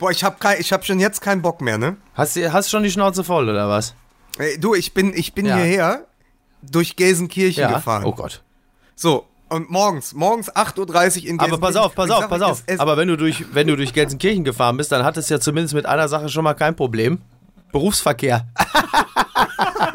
Boah, ich hab, kein, ich hab schon jetzt keinen Bock mehr, ne? Hast du hast schon die Schnauze voll, oder was? Ey, du, ich bin, ich bin Ja. hierher durch Gelsenkirchen gefahren. Oh Gott. So, und morgens, morgens 8.30 Uhr in Gelsenkirchen. Aber pass auf, pass auf, pass auf. Aber wenn du durch, wenn du durch Gelsenkirchen gefahren bist, dann hattest du ja zumindest mit einer Sache schon mal kein Problem. Berufsverkehr.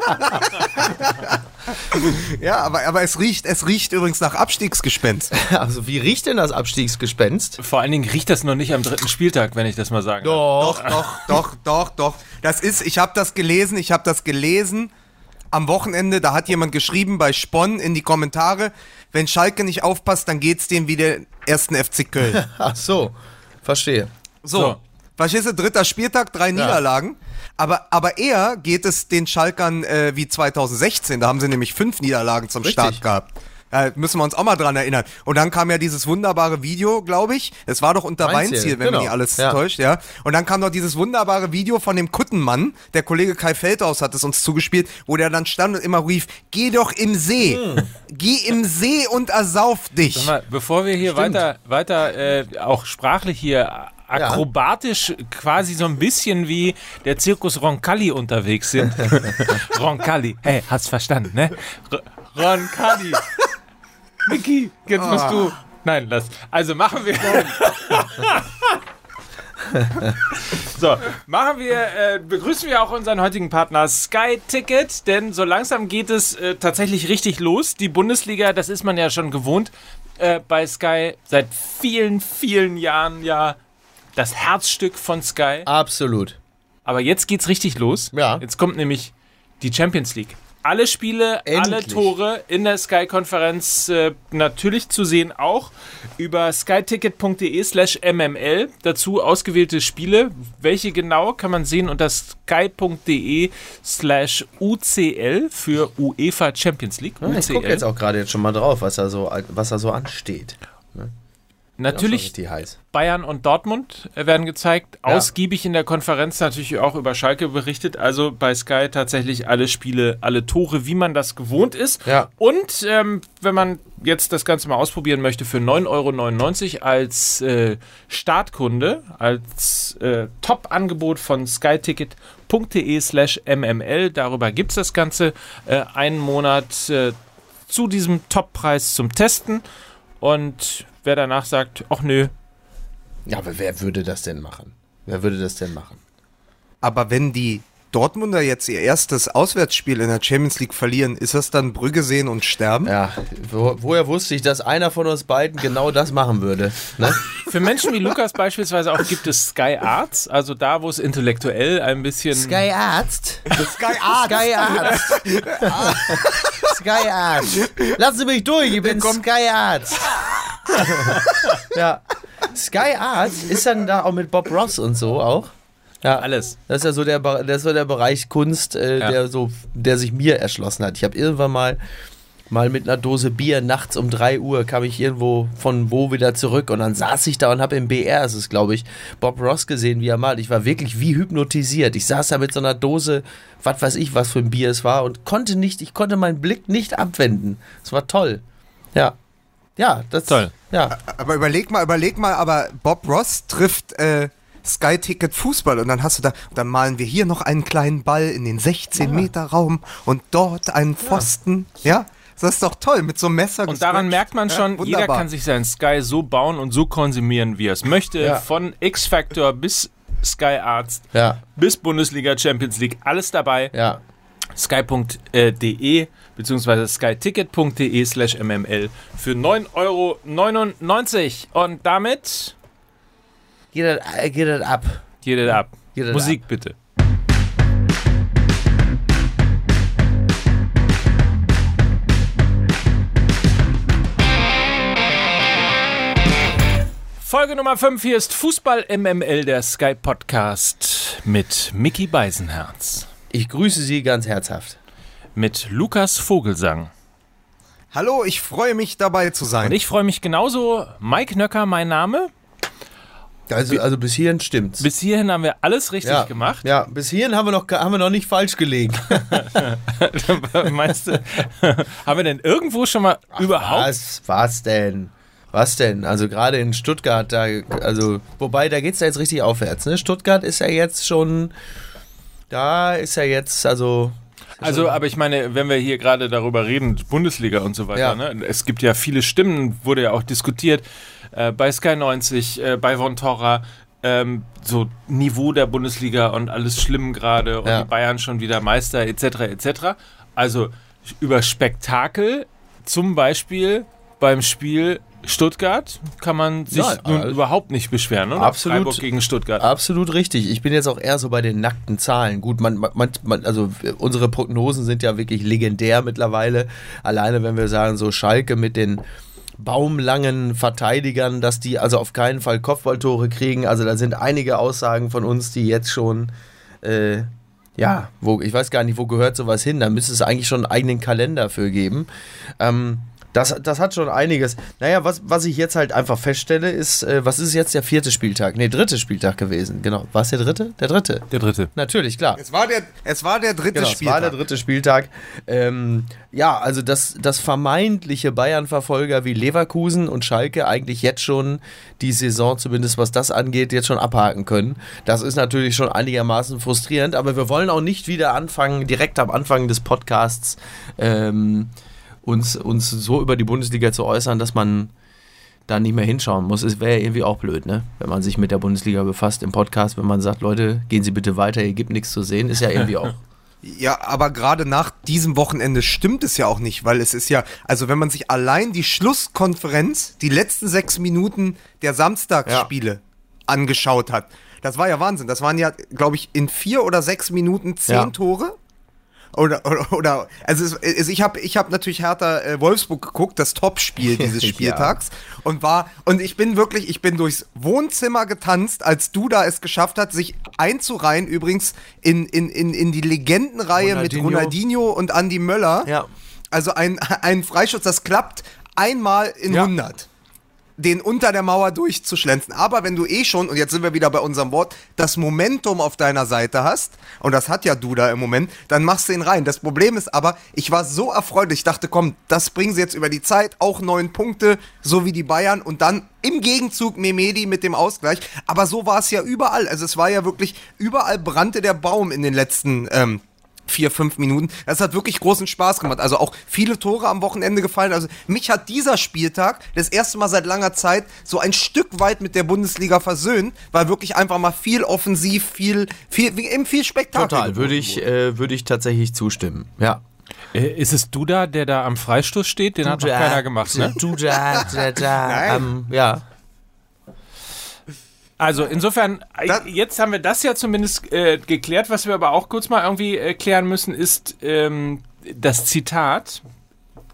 Ja, aber, aber es riecht, es riecht übrigens nach Abstiegsgespenst. Also wie riecht denn das Abstiegsgespenst? Vor allen Dingen riecht das noch nicht am dritten Spieltag, wenn ich das mal sagen darf. Doch. Doch, doch, doch, doch, doch. Das ist, ich habe das gelesen, ich habe das gelesen am Wochenende, da hat jemand geschrieben bei Spon in die Kommentare, wenn Schalke nicht aufpasst, dann geht's dem wie der ersten FC Köln. Ach so. Verstehe. So. So. Verstehst du, dritter Spieltag, drei Niederlagen. Aber, aber eher geht es den Schalkern äh, wie 2016. Da haben sie nämlich fünf Niederlagen zum Richtig. Start gehabt. Äh, müssen wir uns auch mal dran erinnern. Und dann kam ja dieses wunderbare Video, glaube ich. Es war doch unter Weinziel, Weinziel, wenn genau. mich alles Ja. täuscht, ja. Und dann kam noch dieses wunderbare Video von dem Kuttenmann. Der Kollege Kai Feldhaus hat es uns zugespielt, wo der dann stand und immer rief, geh doch im See. Geh im See und ersauf dich. Sag mal, bevor wir hier Stimmt. weiter, weiter äh, auch sprachlich hier akrobatisch quasi so ein bisschen wie der Zirkus Roncalli unterwegs sind. Roncalli, hey, hast verstanden, ne? R Roncalli. Niki, jetzt musst du. Nein, lass. Also machen wir. so, machen wir, äh, begrüßen wir auch unseren heutigen Partner Sky Ticket, denn so langsam geht es äh, tatsächlich richtig los. Die Bundesliga, das ist man ja schon gewohnt äh, bei Sky seit vielen, vielen Jahren ja das Herzstück von Sky. Absolut. Aber jetzt geht's richtig los. Ja. Jetzt kommt nämlich die Champions League. Alle Spiele, alle Endlich. Tore in der Sky-Konferenz äh, natürlich zu sehen auch über skyticket.de slash mml. Dazu ausgewählte Spiele. Welche genau kann man sehen unter sky.de slash ucl für UEFA Champions League. Ich gucke jetzt auch gerade jetzt schon mal drauf, was da so, was da so ansteht. Natürlich. Bayern und Dortmund äh, werden gezeigt. Ja. Ausgiebig in der Konferenz natürlich auch über Schalke berichtet. Also bei Sky tatsächlich alle Spiele, alle Tore, wie man das gewohnt ist. Ja. Und ähm, wenn man jetzt das Ganze mal ausprobieren möchte, für 9,99 Euro als äh, Startkunde, als äh, Top-Angebot von skyticket.de slash mml. Darüber gibt es das Ganze. Äh, einen Monat äh, zu diesem Top-Preis zum Testen. Und wer danach sagt, ach nö, Ja, aber wer würde das denn machen? Wer würde das denn machen? Aber wenn die Dortmunder jetzt ihr erstes Auswärtsspiel in der Champions League verlieren, ist das dann Brügge sehen und sterben? Ja, wo, woher wusste ich, dass einer von uns beiden genau das machen würde? Ne? Für Menschen wie Lukas beispielsweise auch gibt es Sky Arts, also da, wo es intellektuell ein bisschen. Arzt. Sky Arzt. Sky Arzt. Sky Arzt. Lassen Sie mich durch, ich bin Sky Arzt. ja. Sky Arzt ist dann da auch mit Bob Ross und so auch. Ja, Alles. Das ist ja so der, das ist so der Bereich Kunst, äh, Ja. der so, der sich mir erschlossen hat. Ich habe irgendwann mal mal mit einer Dose Bier nachts um 3 Uhr kam ich irgendwo von wo wieder zurück und dann saß ich da und habe im BR, es ist glaube ich, Bob Ross gesehen, wie er malt. Ich war wirklich wie hypnotisiert. Ich saß da mit so einer Dose, was weiß ich, was für ein Bier es war und konnte nicht, ich konnte meinen Blick nicht abwenden. Es war toll. Ja. Ja, das Toll. Ja. Aber überleg mal, überleg mal, aber Bob Ross trifft äh, Sky Ticket Fußball und dann hast du da, dann malen wir hier noch einen kleinen Ball in den 16 Meter Raum und dort einen Pfosten, ja? Das ist doch toll, mit so einem Messer Und daran merkt man schon, Ja, jeder kann sich sein Sky so bauen und so konsumieren, wie er es möchte. Ja. Von X-Factor bis Sky Arts Ja. bis Bundesliga Champions League, alles dabei. Ja. sky.de beziehungsweise skyticket.de slash mml für 9,99 Euro. Und damit Geht das, äh, geht das ab. geht es ab. Geht das Musik bitte. Folge Nummer 5 hier ist Fußball MML, der Sky Podcast mit Mickey Beisenherz, Ich grüße Sie ganz herzhaft. mit Lukas Vogelsang. Hallo, ich freue mich dabei zu sein. Und ich freue mich genauso. Mike Nöcker, mein Name. Also, also bis hierhin stimmt's. Bis hierhin haben wir alles richtig ja. gemacht. Ja, bis hierhin haben wir noch, haben wir noch nicht falsch gelegen. Meinst du, haben wir denn irgendwo schon mal überhaupt? Was? Was denn? Was denn? Also gerade in Stuttgart, da, also, wobei, da geht es ja jetzt richtig aufwärts, ne? Stuttgart ist ja jetzt schon, da ist ja jetzt, also. Also, aber ich meine, wenn wir hier gerade darüber reden, Bundesliga und so weiter, Ja. ne? es gibt ja viele Stimmen, wurde ja auch diskutiert, äh, bei Sky 90, äh, bei Von Torra, ähm, so Niveau der Bundesliga und alles schlimm gerade und Ja. die Bayern schon wieder Meister etc. etc. Also über Spektakel, zum Beispiel beim Spiel Stuttgart, kann man sich Ja, nun also- überhaupt nicht beschweren, oder? Absolut. Freiburg gegen Stuttgart. Absolut richtig. Ich bin jetzt auch eher so bei den nackten Zahlen. Gut, man, man, man, also unsere Prognosen sind ja wirklich legendär mittlerweile. Alleine wenn wir sagen, so Schalke mit den baumlangen Verteidigern, dass die also auf keinen Fall Kopfballtore kriegen. Also da sind einige Aussagen von uns, die jetzt schon, äh, ja, wo, ich weiß gar nicht, wo gehört sowas hin. Da müsste es eigentlich schon einen eigenen Kalender für geben. Ähm, das, das hat schon einiges. Naja, was, was ich jetzt halt einfach feststelle, ist, äh, was ist jetzt der vierte Spieltag? Nee, dritte Spieltag gewesen. Genau. War es der dritte? Der dritte. Der dritte. Natürlich, klar. Es war der, es war der dritte Genau, es Spieltag. war der dritte Spieltag. Ähm, ja, also dass das vermeintliche Bayern-Verfolger wie Leverkusen und Schalke eigentlich jetzt schon die Saison, zumindest was das angeht, jetzt schon abhaken können. Das ist natürlich schon einigermaßen frustrierend, aber wir wollen auch nicht wieder anfangen, direkt am Anfang des Podcasts ähm, uns, uns so über die Bundesliga zu äußern, dass man da nicht mehr hinschauen muss. Es wäre ja irgendwie auch blöd, ne? Wenn man sich mit der Bundesliga befasst im Podcast, wenn man sagt, Leute, gehen Sie bitte weiter, hier gibt nichts zu sehen, ist ja irgendwie auch. Ja, aber gerade nach diesem Wochenende stimmt es ja auch nicht, weil es ist ja, also wenn man sich allein die Schlusskonferenz, die letzten sechs Minuten der Samstagsspiele angeschaut hat, das war ja Wahnsinn. Das waren ja, glaube ich, in vier oder sechs Minuten zehn Ja. Tore. Oder, oder, oder also, es, also ich habe ich hab natürlich Hertha äh, Wolfsburg geguckt, das Topspiel dieses Ja. Spieltags und war und ich bin wirklich, ich bin durchs Wohnzimmer getanzt, als Duda es geschafft hat, sich einzureihen übrigens in, in, in, in die Legendenreihe mit Ronaldinho. Ronaldinho und Andy Möller. Ja. Also ein, ein Freistoß, das klappt einmal in Ja. 100 den unter der Mauer durchzuschlänzen. Aber wenn du eh schon, und jetzt sind wir wieder bei unserem Wort, das Momentum auf deiner Seite hast, und das hat ja Duda im Moment, dann machst du ihn rein. Das Problem ist aber, ich war so erfreut, ich dachte, komm, das bringen sie jetzt über die Zeit, auch neun Punkte, so wie die Bayern, und dann im Gegenzug Memedi mit dem Ausgleich. Aber so war es ja überall. Also es war ja wirklich, überall brannte der Baum in den letzten ähm, vier, fünf Minuten. Das hat wirklich großen Spaß gemacht. Also auch viele Tore am Wochenende gefallen. Also mich hat dieser Spieltag das erste Mal seit langer Zeit so ein Stück weit mit der Bundesliga versöhnt, weil wirklich einfach mal viel offensiv, viel, viel, eben viel Spektakel. Total, würde ich, äh, würde ich tatsächlich zustimmen. Ja. Äh, Ist es Duda, der da am Freistoß steht? Den hat noch keiner gemacht, ne? Du da, da, da. Nein. Ähm, ja. Also insofern, äh, Das- jetzt haben wir das ja zumindest äh, geklärt. Was wir aber auch kurz mal irgendwie äh, klären müssen, ist ähm, das Zitat,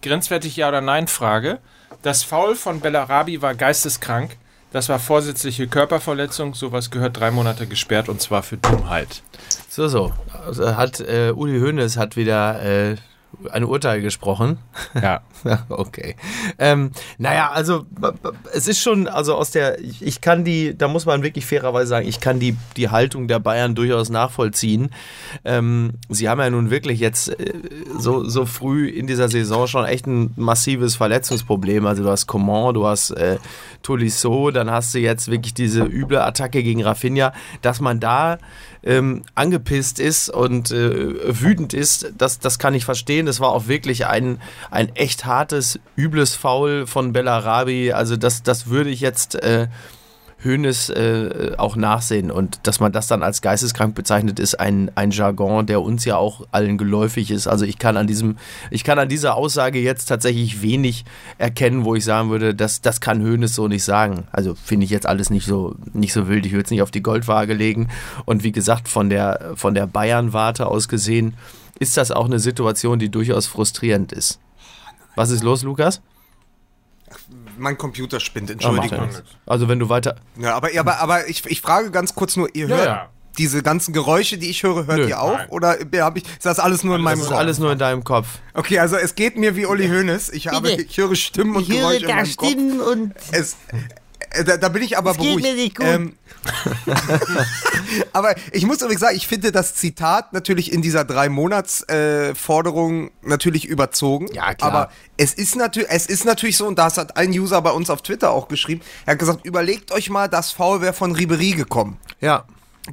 grenzwertig ja oder nein Frage. Das Foul von Bellarabi war geisteskrank. Das war vorsätzliche Körperverletzung. Sowas gehört drei Monate gesperrt und zwar für Dummheit. So, so. Also hat äh, Uli Hoeneß hat wieder äh, ein Urteil gesprochen. Ja. Okay. Ähm, naja, also es ist schon, also aus der, ich, ich kann die, da muss man wirklich fairerweise sagen, ich kann die, die Haltung der Bayern durchaus nachvollziehen. Ähm, sie haben ja nun wirklich jetzt äh, so, so früh in dieser Saison schon echt ein massives Verletzungsproblem. Also du hast Coman, du hast äh, Tolisso, dann hast du jetzt wirklich diese üble Attacke gegen Rafinha, dass man da ähm, angepisst ist und äh, wütend ist, das, das kann ich verstehen. Das war auch wirklich ein, ein echt hartes, übles Foul von Bellarabi. Also das, das würde ich jetzt äh, Hoeneß äh, auch nachsehen. Und dass man das dann als geisteskrank bezeichnet, ist ein, ein Jargon, der uns ja auch allen geläufig ist. Also ich kann an diesem, ich kann an dieser Aussage jetzt tatsächlich wenig erkennen, wo ich sagen würde, das, das kann Hoeneß so nicht sagen. Also finde ich jetzt alles nicht so, nicht so wild. Ich würde es nicht auf die Goldwaage legen. Und wie gesagt, von der, von der Bayern-Warte aus gesehen, ist das auch eine Situation, die durchaus frustrierend ist. Was ist los, Lukas? Mein Computer spinnt, Ah, Entschuldigung. ja. Also wenn du weiter. Ja, aber, aber, aber ich, ich frage ganz kurz nur, ihr Ja, hört ja. diese ganzen Geräusche, die ich höre, hört Nö, ihr auch? nein. Oder habe ich, ist das alles nur in meinem Das ist Kopf? alles nur in deinem Kopf. Okay, also es geht mir wie Uli Hoeneß. Ich, habe, ich höre Stimmen und Geräusche in meinem Kopf. und. Es, Da, da bin ich aber Das geht beruhigt. mir nicht gut. Ähm, aber ich muss übrigens sagen, ich finde das Zitat natürlich in dieser drei Monats äh, Forderung natürlich überzogen. Ja, klar. Aber es ist natürlich, es ist natürlich so und das hat ein User bei uns auf Twitter auch geschrieben. Er hat gesagt, überlegt euch mal, das Foul wäre von Ribery gekommen Ja.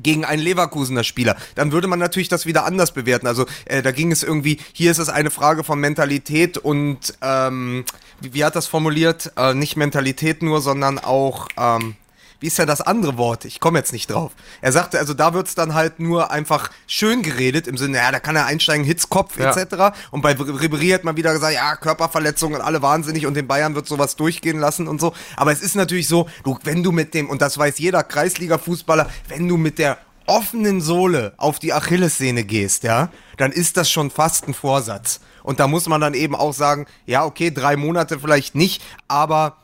Gegen einen Leverkusener Spieler, dann würde man natürlich das wieder anders bewerten. Also äh, da ging es irgendwie, hier ist es eine Frage von Mentalität und ähm, wie, wie hat das formuliert? Äh, nicht Mentalität nur, sondern auch, ähm, wie ist ja das andere Wort? Ich komme jetzt nicht drauf. Er sagte, also da wird's dann halt nur einfach schön geredet, im Sinne, ja, da kann er einsteigen, Hitzkopf Ja. etc. Und bei Ribery hat man wieder gesagt, ja, Körperverletzungen und alle wahnsinnig und den Bayern wird sowas durchgehen lassen und so. Aber es ist natürlich so, du, wenn du mit dem, und das weiß jeder Kreisliga-Fußballer, wenn du mit der offenen Sohle auf die Achillessehne gehst, ja, dann ist das schon fast ein Vorsatz. Und da muss man dann eben auch sagen, ja, okay, drei Monate vielleicht nicht, aber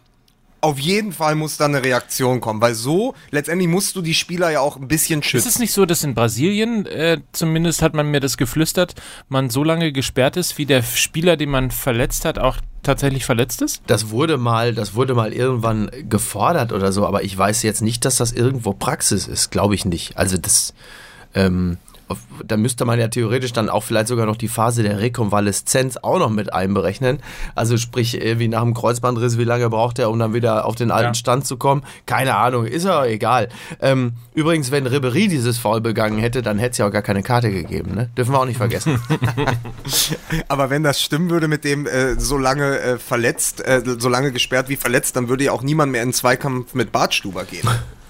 auf jeden Fall muss da eine Reaktion kommen, weil so letztendlich musst du die Spieler ja auch ein bisschen Ist schützen. es nicht so, dass in Brasilien, äh, zumindest hat man mir das geflüstert, man so lange gesperrt ist, wie der Spieler, den man verletzt hat, auch tatsächlich verletzt ist? Das wurde mal, das wurde mal irgendwann gefordert oder so, aber ich weiß jetzt nicht, dass das irgendwo Praxis ist, glaube ich nicht. Also das, ähm, da müsste man ja theoretisch dann auch vielleicht sogar noch die Phase der Rekonvaleszenz auch noch mit einberechnen. Also sprich, äh, wie nach dem Kreuzbandriss, wie lange braucht er, um dann wieder auf den alten Ja. Stand zu kommen? Keine Ahnung, ist ja egal. Ähm, übrigens, wenn Ribery dieses Foul begangen hätte, dann hätte es ja auch gar keine Karte gegeben, ne? Dürfen wir auch nicht vergessen. Aber wenn das stimmen würde mit dem äh, so lange äh, verletzt, äh, so lange gesperrt wie verletzt, dann würde ja auch niemand mehr in den Zweikampf mit Bartstuber gehen.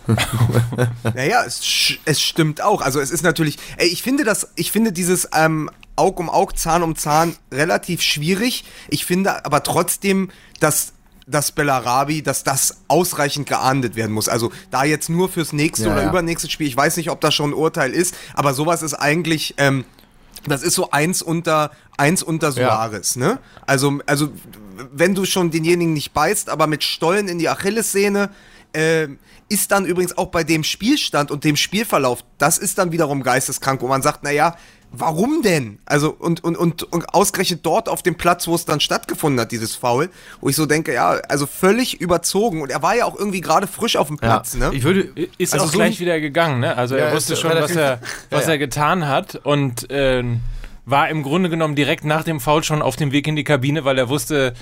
naja, es, es stimmt auch. Also es ist natürlich, ey, ich finde das, ich finde dieses ähm, Aug um Aug, Zahn um Zahn relativ schwierig. Ich finde aber trotzdem, dass dass Bellarabi, dass das ausreichend geahndet werden muss. Also da jetzt nur fürs nächste Ja, oder ja. übernächste Spiel, ich weiß nicht, ob das schon ein Urteil ist, aber sowas ist eigentlich, ähm, das ist so eins unter eins unter Suarez, ne? Also also wenn du schon denjenigen nicht beißt, aber mit Stollen in die Achillessehne äh, ist dann übrigens auch bei dem Spielstand und dem Spielverlauf, das ist dann wiederum geisteskrank, wo man sagt, na ja, warum denn? Also und und und, und ausgerechnet dort auf dem Platz, wo es dann stattgefunden hat, dieses Foul, wo ich so denke, ja, also völlig überzogen und er war ja auch irgendwie gerade frisch auf dem Platz, ne? Ich würde, Ist Also auch so gleich wieder gegangen, ne? Also Ja, er wusste schon, was er, was Ja, ja. er getan hat und ähm, war im Grunde genommen direkt nach dem Foul schon auf dem Weg in die Kabine, weil er wusste,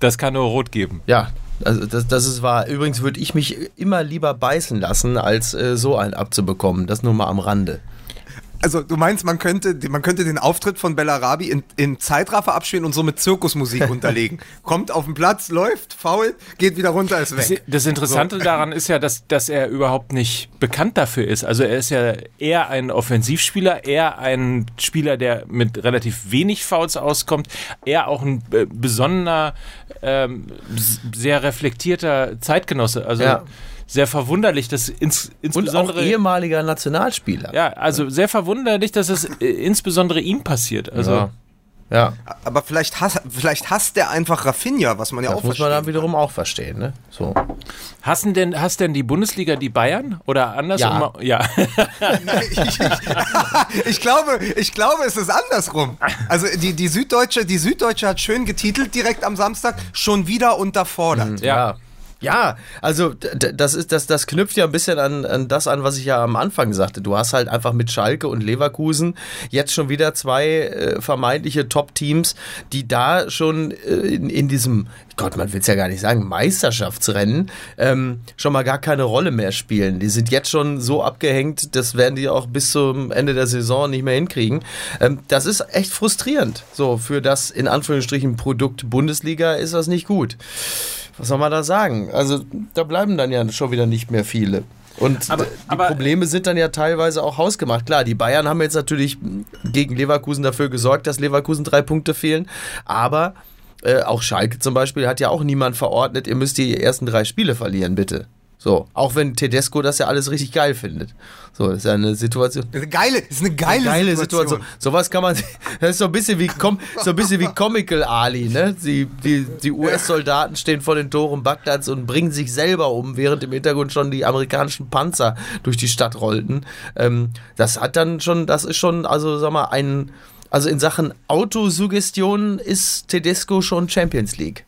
das kann nur rot geben. Ja, also das, das ist wahr. Übrigens würde ich mich immer lieber beißen lassen, als äh, so einen abzubekommen. Das nur mal am Rande. Also du meinst, man könnte, man könnte den Auftritt von Bellarabi in, in Zeitraffer abspielen und so mit Zirkusmusik unterlegen. Kommt auf den Platz, läuft, faul, geht wieder runter, ist Das, weg. das Interessante daran ist ja, dass, dass er überhaupt nicht bekannt dafür ist. Also er ist ja eher ein Offensivspieler, eher ein Spieler, der mit relativ wenig Fouls auskommt, eher auch ein äh, besonderer, ähm, sehr reflektierter Zeitgenosse. Also Ja. sehr verwunderlich, dass ins, Und auch insbesondere ehemaliger Nationalspieler. ja, also sehr verwunderlich, dass es äh, insbesondere ihm passiert. Also ja. Ja. Aber vielleicht, hass, vielleicht hasst der einfach Rafinha, was man ja Das auch muss man dann wiederum auch verstehen. Ne? So. hassen denn, hasst denn die Bundesliga die Bayern? Oder andersrum? Ja. ich, ich, ich, glaube, ich glaube, es ist andersrum. Also die, die, Süddeutsche, die Süddeutsche hat schön getitelt direkt am Samstag, schon wieder unterfordert. Ja. Ja, also d- d- das ist das das knüpft ja ein bisschen an, an das an, was ich ja am Anfang sagte. Du hast halt einfach mit Schalke und Leverkusen jetzt schon wieder zwei äh, vermeintliche Top-Teams, die da schon äh, in, in diesem Gott, man will es ja gar nicht sagen, Meisterschaftsrennen ähm, schon mal gar keine Rolle mehr spielen. Die sind jetzt schon so abgehängt, das werden die auch bis zum Ende der Saison nicht mehr hinkriegen. Ähm, das ist echt frustrierend. So für das in Anführungsstrichen Produkt Bundesliga ist das nicht gut was soll man da sagen? Also da bleiben dann ja schon wieder nicht mehr viele. Und Aber- die aber- Probleme sind dann ja teilweise auch hausgemacht. Klar, die Bayern haben jetzt natürlich gegen Leverkusen dafür gesorgt, dass Leverkusen drei Punkte fehlen. Aber äh, auch Schalke zum Beispiel hat ja auch niemand verordnet, ihr müsst die ersten drei Spiele verlieren, bitte. So, auch wenn Tedesco das ja alles richtig geil findet. So, das ist ja eine Situation. Eine geile, ist eine geile, Geile Situation. Situation. Sowas kann man, das ist so ein bisschen wie, Com, so ein bisschen wie Comical Ali, ne? Die, die, die US-Soldaten stehen vor den Toren Bagdads und bringen sich selber um, während im Hintergrund schon die amerikanischen Panzer durch die Stadt rollten. Ähm, das hat dann schon, das ist schon, also sag mal, ein, also in Sachen Autosuggestion ist Tedesco schon Champions League.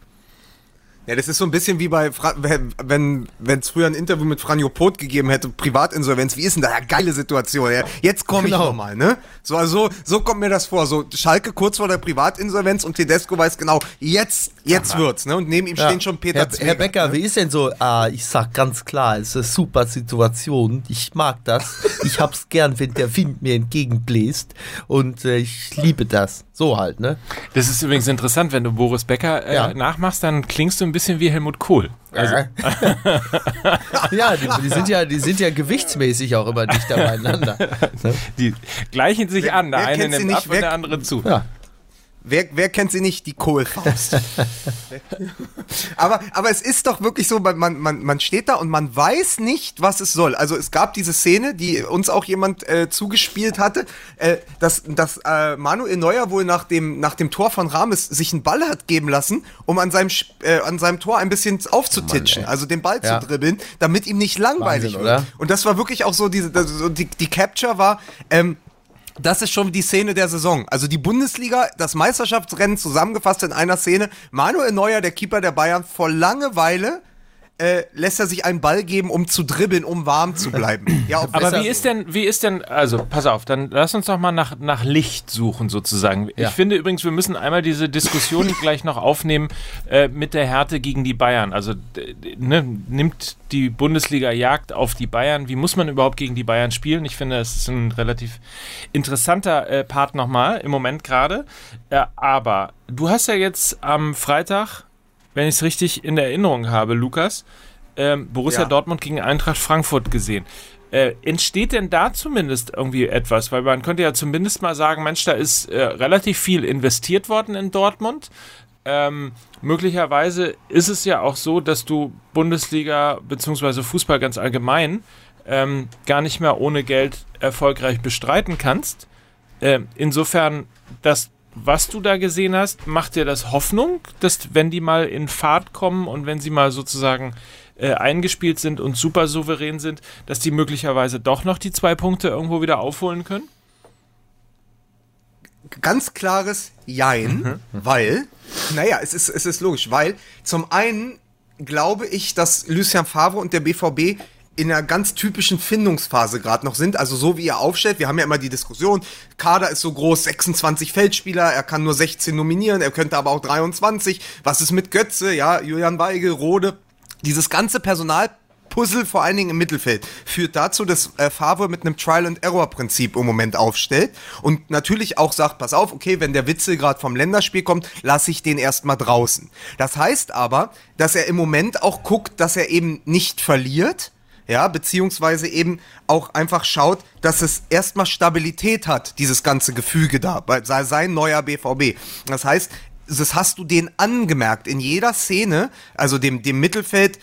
Ja, das ist so ein bisschen wie bei, Fra wenn wenn es früher ein Interview mit Franjo Pot gegeben hätte, Privatinsolvenz. Wie ist denn da? Ja, geile Situation. Ja, jetzt komme Genau. ich nochmal, ne? So, also, so kommt mir das vor. So Schalke kurz vor der Privatinsolvenz und Tedesco weiß genau, jetzt, jetzt wird's, ne? Und neben ihm stehen schon Peter Herr, Zwegert, Herr Becker, ne? wie ist denn so? Ah, ich sag ganz klar, es ist eine super Situation. Ich mag das. Ich hab's gern, wenn der Wind mir entgegenbläst. Und äh, ich liebe das. So halt, ne? Das ist übrigens interessant, wenn du Boris Becker äh, Ja. nachmachst, dann klingst du ein bisschen wie Helmut Kohl. Also, ja, die, die, sind ja, die sind ja gewichtsmäßig auch immer dichter beieinander. Ne? die gleichen sich Wer- an. Der eine nimmt nicht? ab und Wer- der andere zu. Ja. Wer, wer kennt sie nicht? Die Kohlfaust. aber, aber es ist doch wirklich so, man, man, man steht da und man weiß nicht, was es soll. Also es gab diese Szene, die uns auch jemand äh, zugespielt hatte, äh, dass, dass äh, Manuel Neuer wohl nach dem, nach dem Tor von Rames sich einen Ball hat geben lassen, um an seinem, äh, an seinem Tor ein bisschen aufzutitschen, ey. also den Ball Ja. zu dribbeln, damit ihm nicht langweilig Wahnsinn, wird. oder? Und das war wirklich auch so, diese, so die, die Capture war, ähm, das ist schon die Szene der Saison. Also die Bundesliga, das Meisterschaftsrennen zusammengefasst in einer Szene. Manuel Neuer, der Keeper der Bayern, vor Langeweile äh, lässt er sich einen Ball geben, um zu dribbeln, um warm zu bleiben. Ja, Aber wie ist denn, wie ist denn, also pass auf, dann lass uns doch mal nach, nach Licht suchen sozusagen. Ja. Ich finde übrigens, wir müssen einmal diese Diskussion gleich noch aufnehmen äh, mit der Härte gegen die Bayern. Also ne, nimmt die Bundesliga Jagd auf die Bayern. Wie muss man überhaupt gegen die Bayern spielen? Ich finde, es ist ein relativ interessanter äh, Part nochmal im Moment gerade. Äh, aber du hast ja jetzt am Freitag, wenn ich es richtig in Erinnerung habe, Lukas, ähm, Borussia Ja. Dortmund gegen Eintracht Frankfurt gesehen. Äh, entsteht denn da zumindest irgendwie etwas? Weil man könnte ja zumindest mal sagen, Mensch, da ist äh, relativ viel investiert worden in Dortmund. Ähm, möglicherweise ist es ja auch so, dass du Bundesliga bzw. Fußball ganz allgemein ähm, gar nicht mehr ohne Geld erfolgreich bestreiten kannst. Ähm, insofern, das, was du da gesehen hast, macht dir das Hoffnung, dass wenn die mal in Fahrt kommen und wenn sie mal sozusagen äh, eingespielt sind und super souverän sind, dass die möglicherweise doch noch die zwei Punkte irgendwo wieder aufholen können? ganz klares Jein, weil, naja, es ist, es ist logisch, weil zum einen glaube ich, dass Lucien Favre und der BVB in einer ganz typischen Findungsphase gerade noch sind. Also so wie er aufstellt, wir haben ja immer die Diskussion, Kader ist so groß, 26 Feldspieler, er kann nur 16 nominieren, er könnte aber auch 23. Was ist mit Götze, ja, Julian Weigel, Rode, dieses ganze Personalpuzzle, vor allen Dingen im Mittelfeld, führt dazu, dass äh, Favre mit einem Trial-and-Error-Prinzip im Moment aufstellt und natürlich auch sagt, pass auf, okay, wenn der Witzel gerade vom Länderspiel kommt, lasse ich den erstmal draußen. Das heißt aber, dass er im Moment auch guckt, dass er eben nicht verliert, ja, beziehungsweise eben auch einfach schaut, dass es erstmal Stabilität hat, dieses ganze Gefüge da, sei- sein neuer BVB. Das heißt, das hast du den angemerkt in jeder Szene, also dem, dem Mittelfeld,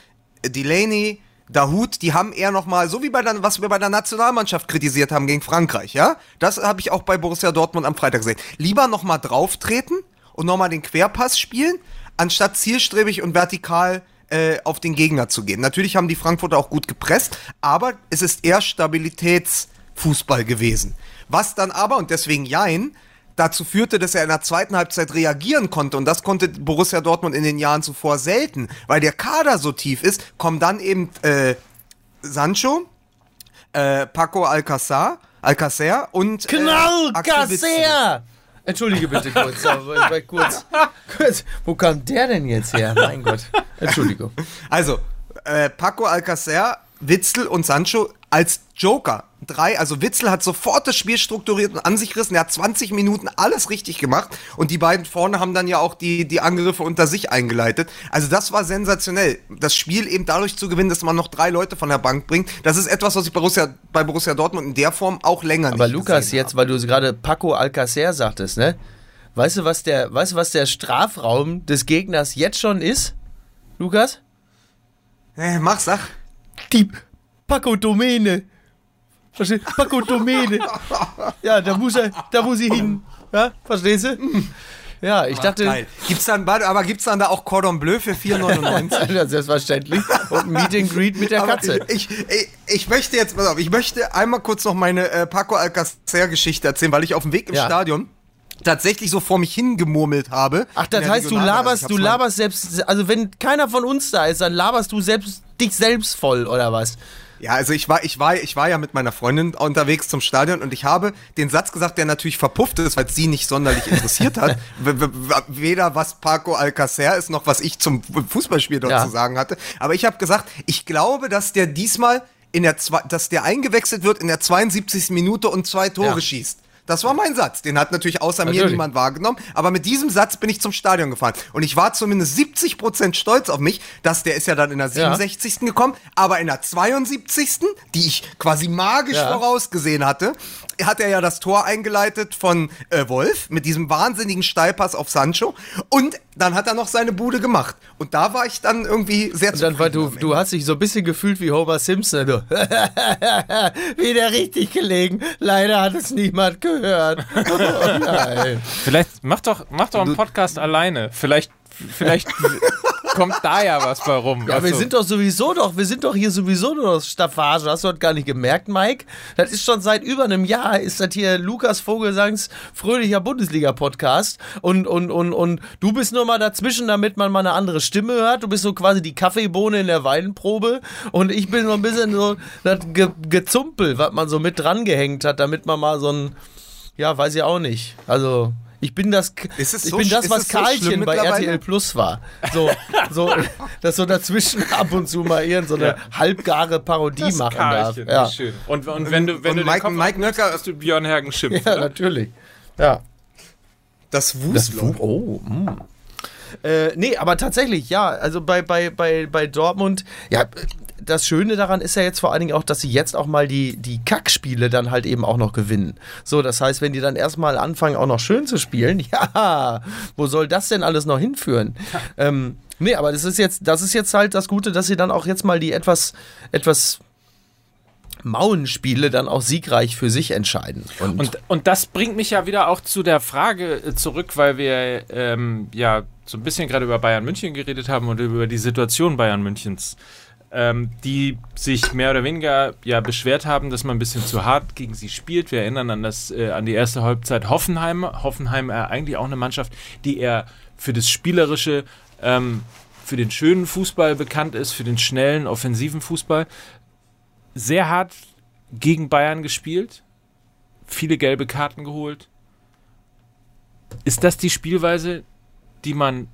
Delaney, Dahut, die haben eher noch mal, so wie bei der, was wir bei der Nationalmannschaft kritisiert haben gegen Frankreich, ja, das habe ich auch bei Borussia Dortmund am Freitag gesehen. Lieber noch mal drauftreten und noch mal den Querpass spielen, anstatt zielstrebig und vertikal äh, auf den Gegner zu gehen. Natürlich haben die Frankfurter auch gut gepresst, aber es ist eher Stabilitätsfußball gewesen. Was dann aber, und deswegen Jein, dazu führte, dass er in der zweiten Halbzeit reagieren konnte. Und das konnte Borussia Dortmund in den Jahren zuvor selten, weil der Kader so tief ist, kommen dann eben äh, Sancho, äh, Paco Alcázar, Alcacer und äh, Axel Witsel. Entschuldige bitte kurz, aber kurz, kurz. Wo kam der denn jetzt her? Mein Gott. Entschuldigung. Also, äh, Paco Alcacer, Witzel und Sancho als Joker. Drei, also Witzel hat sofort das Spiel strukturiert und an sich gerissen. Er hat 20 Minuten alles richtig gemacht. Und die beiden vorne haben dann ja auch die, die Angriffe unter sich eingeleitet. Also das war sensationell. Das Spiel eben dadurch zu gewinnen, dass man noch drei Leute von der Bank bringt. Das ist etwas, was ich bei Borussia, bei Borussia Dortmund in der Form auch länger Aber nicht Lukas, gesehen jetzt, weil du gerade Paco Alcacer sagtest, ne? Weißt du, was der, weißt du, was der Strafraum des Gegners jetzt schon ist? Lukas? habe. Äh, mach, sag. Die Paco Domäne. Verstehst du? Paco Domäne. Ja, da muss er, da muss sie hin. Ja, verstehst du? Ja, ich dachte. Geil. Gibt's dann, aber gibt's dann da auch Cordon Bleu für 4,99? Ja, selbstverständlich. Und Meet and Greet mit der Katze. Ich, ich, ich möchte jetzt, pass auf, ich möchte einmal kurz noch meine äh, Paco Alcacer-Geschichte erzählen, weil ich auf dem Weg im Ja. Stadion tatsächlich so vor mich hingemurmelt habe. Ach, das heißt, du. Also laberst, ich du laberst selbst, also wenn keiner von uns da ist, dann laberst du selbst dich selbst voll, oder was? Ja, also ich war, ich war, ich war ja mit meiner Freundin unterwegs zum Stadion und ich habe den Satz gesagt, der natürlich verpufft ist, weil sie nicht sonderlich interessiert hat. Weder was Paco Alcacer ist, noch was ich zum Fußballspiel dort Ja. zu sagen hatte. Aber ich habe gesagt, ich glaube, dass der diesmal in der, zwei- dass der eingewechselt wird in der 72. Minute und zwei Tore Ja. schießt. Das war mein Satz. Den hat natürlich außer mir Natürlich. niemand wahrgenommen. Aber mit diesem Satz bin ich zum Stadion gefahren. Und ich war zumindest 70% stolz auf mich, dass der ist ja dann in der Ja. 67. gekommen, aber in der 72., die ich quasi magisch Ja. vorausgesehen hatte, hat er ja das Tor eingeleitet von äh, Wolf mit diesem wahnsinnigen Steilpass auf Sancho. Und dann hat er noch seine Bude gemacht. Und da war ich dann irgendwie sehr Und dann, weil du, du hast dich so ein bisschen gefühlt wie Homer Simpson. Du. Wieder richtig gelegen. Leider hat es niemand gehört. Oh nein. Vielleicht mach doch, mach doch einen Podcast alleine. Vielleicht, vielleicht kommt da ja was bei rum. Ja, wir Also, sind doch sowieso doch, wir sind doch hier sowieso nur noch Staffage. Hast du das gar nicht gemerkt, Mike? Das ist schon seit über einem Jahr, ist das hier Lukas Vogelsangs fröhlicher Bundesliga-Podcast. Und, und, und, und du bist nur mal dazwischen, damit man mal eine andere Stimme hört. Du bist so quasi die Kaffeebohne in der Weinprobe. Und ich bin so ein bisschen so das Ge Gezumpel, was man so mit dran gehängt hat, damit man mal so ein, ja, weiß ich auch nicht. Also. Ich bin das, Ist es ich so bin das, ist was es so Karlchen bei? RTL Plus war. So, so, dass so dazwischen ab und zu mal irgend so eine halbgare Parodie das machen darf. Karlchen, Ja. wie schön. Und, und wenn du, wenn Und du Mike- Kopf Mike Nöcker- bist du Björn Hergen schimpft. ja, oder? natürlich. Ja. Das Das Wusloch. oh, mm. Äh, nee, aber tatsächlich, ja, also bei, bei, bei, bei Dortmund, ja, das Schöne daran ist ja jetzt vor allen Dingen auch, dass sie jetzt auch mal die, die Kackspiele dann halt eben auch noch gewinnen. So, das heißt, wenn die dann erstmal anfangen, auch noch schön zu spielen, ja, wo soll das denn alles noch hinführen? ähm, nee, aber das ist jetzt, das ist jetzt halt das Gute, dass sie dann auch jetzt mal die etwas, etwas Mauenspiele dann auch siegreich für sich entscheiden. Und, Und, und das bringt mich ja wieder auch zu der Frage äh, zurück, weil wir ähm, ja so ein bisschen gerade über Bayern München geredet haben und über die Situation Bayern Münchens, ähm, die sich mehr oder weniger ja beschwert haben, dass man ein bisschen zu hart gegen sie spielt. Wir erinnern an das äh, an die erste Halbzeit Hoffenheim. Hoffenheim äh, eigentlich auch eine Mannschaft, die eher für das spielerische ähm, für den schönen Fußball bekannt ist, für den schnellen, offensiven Fußball. Sehr hart gegen Bayern gespielt, viele gelbe Karten geholt. Ist das die Spielweise, die man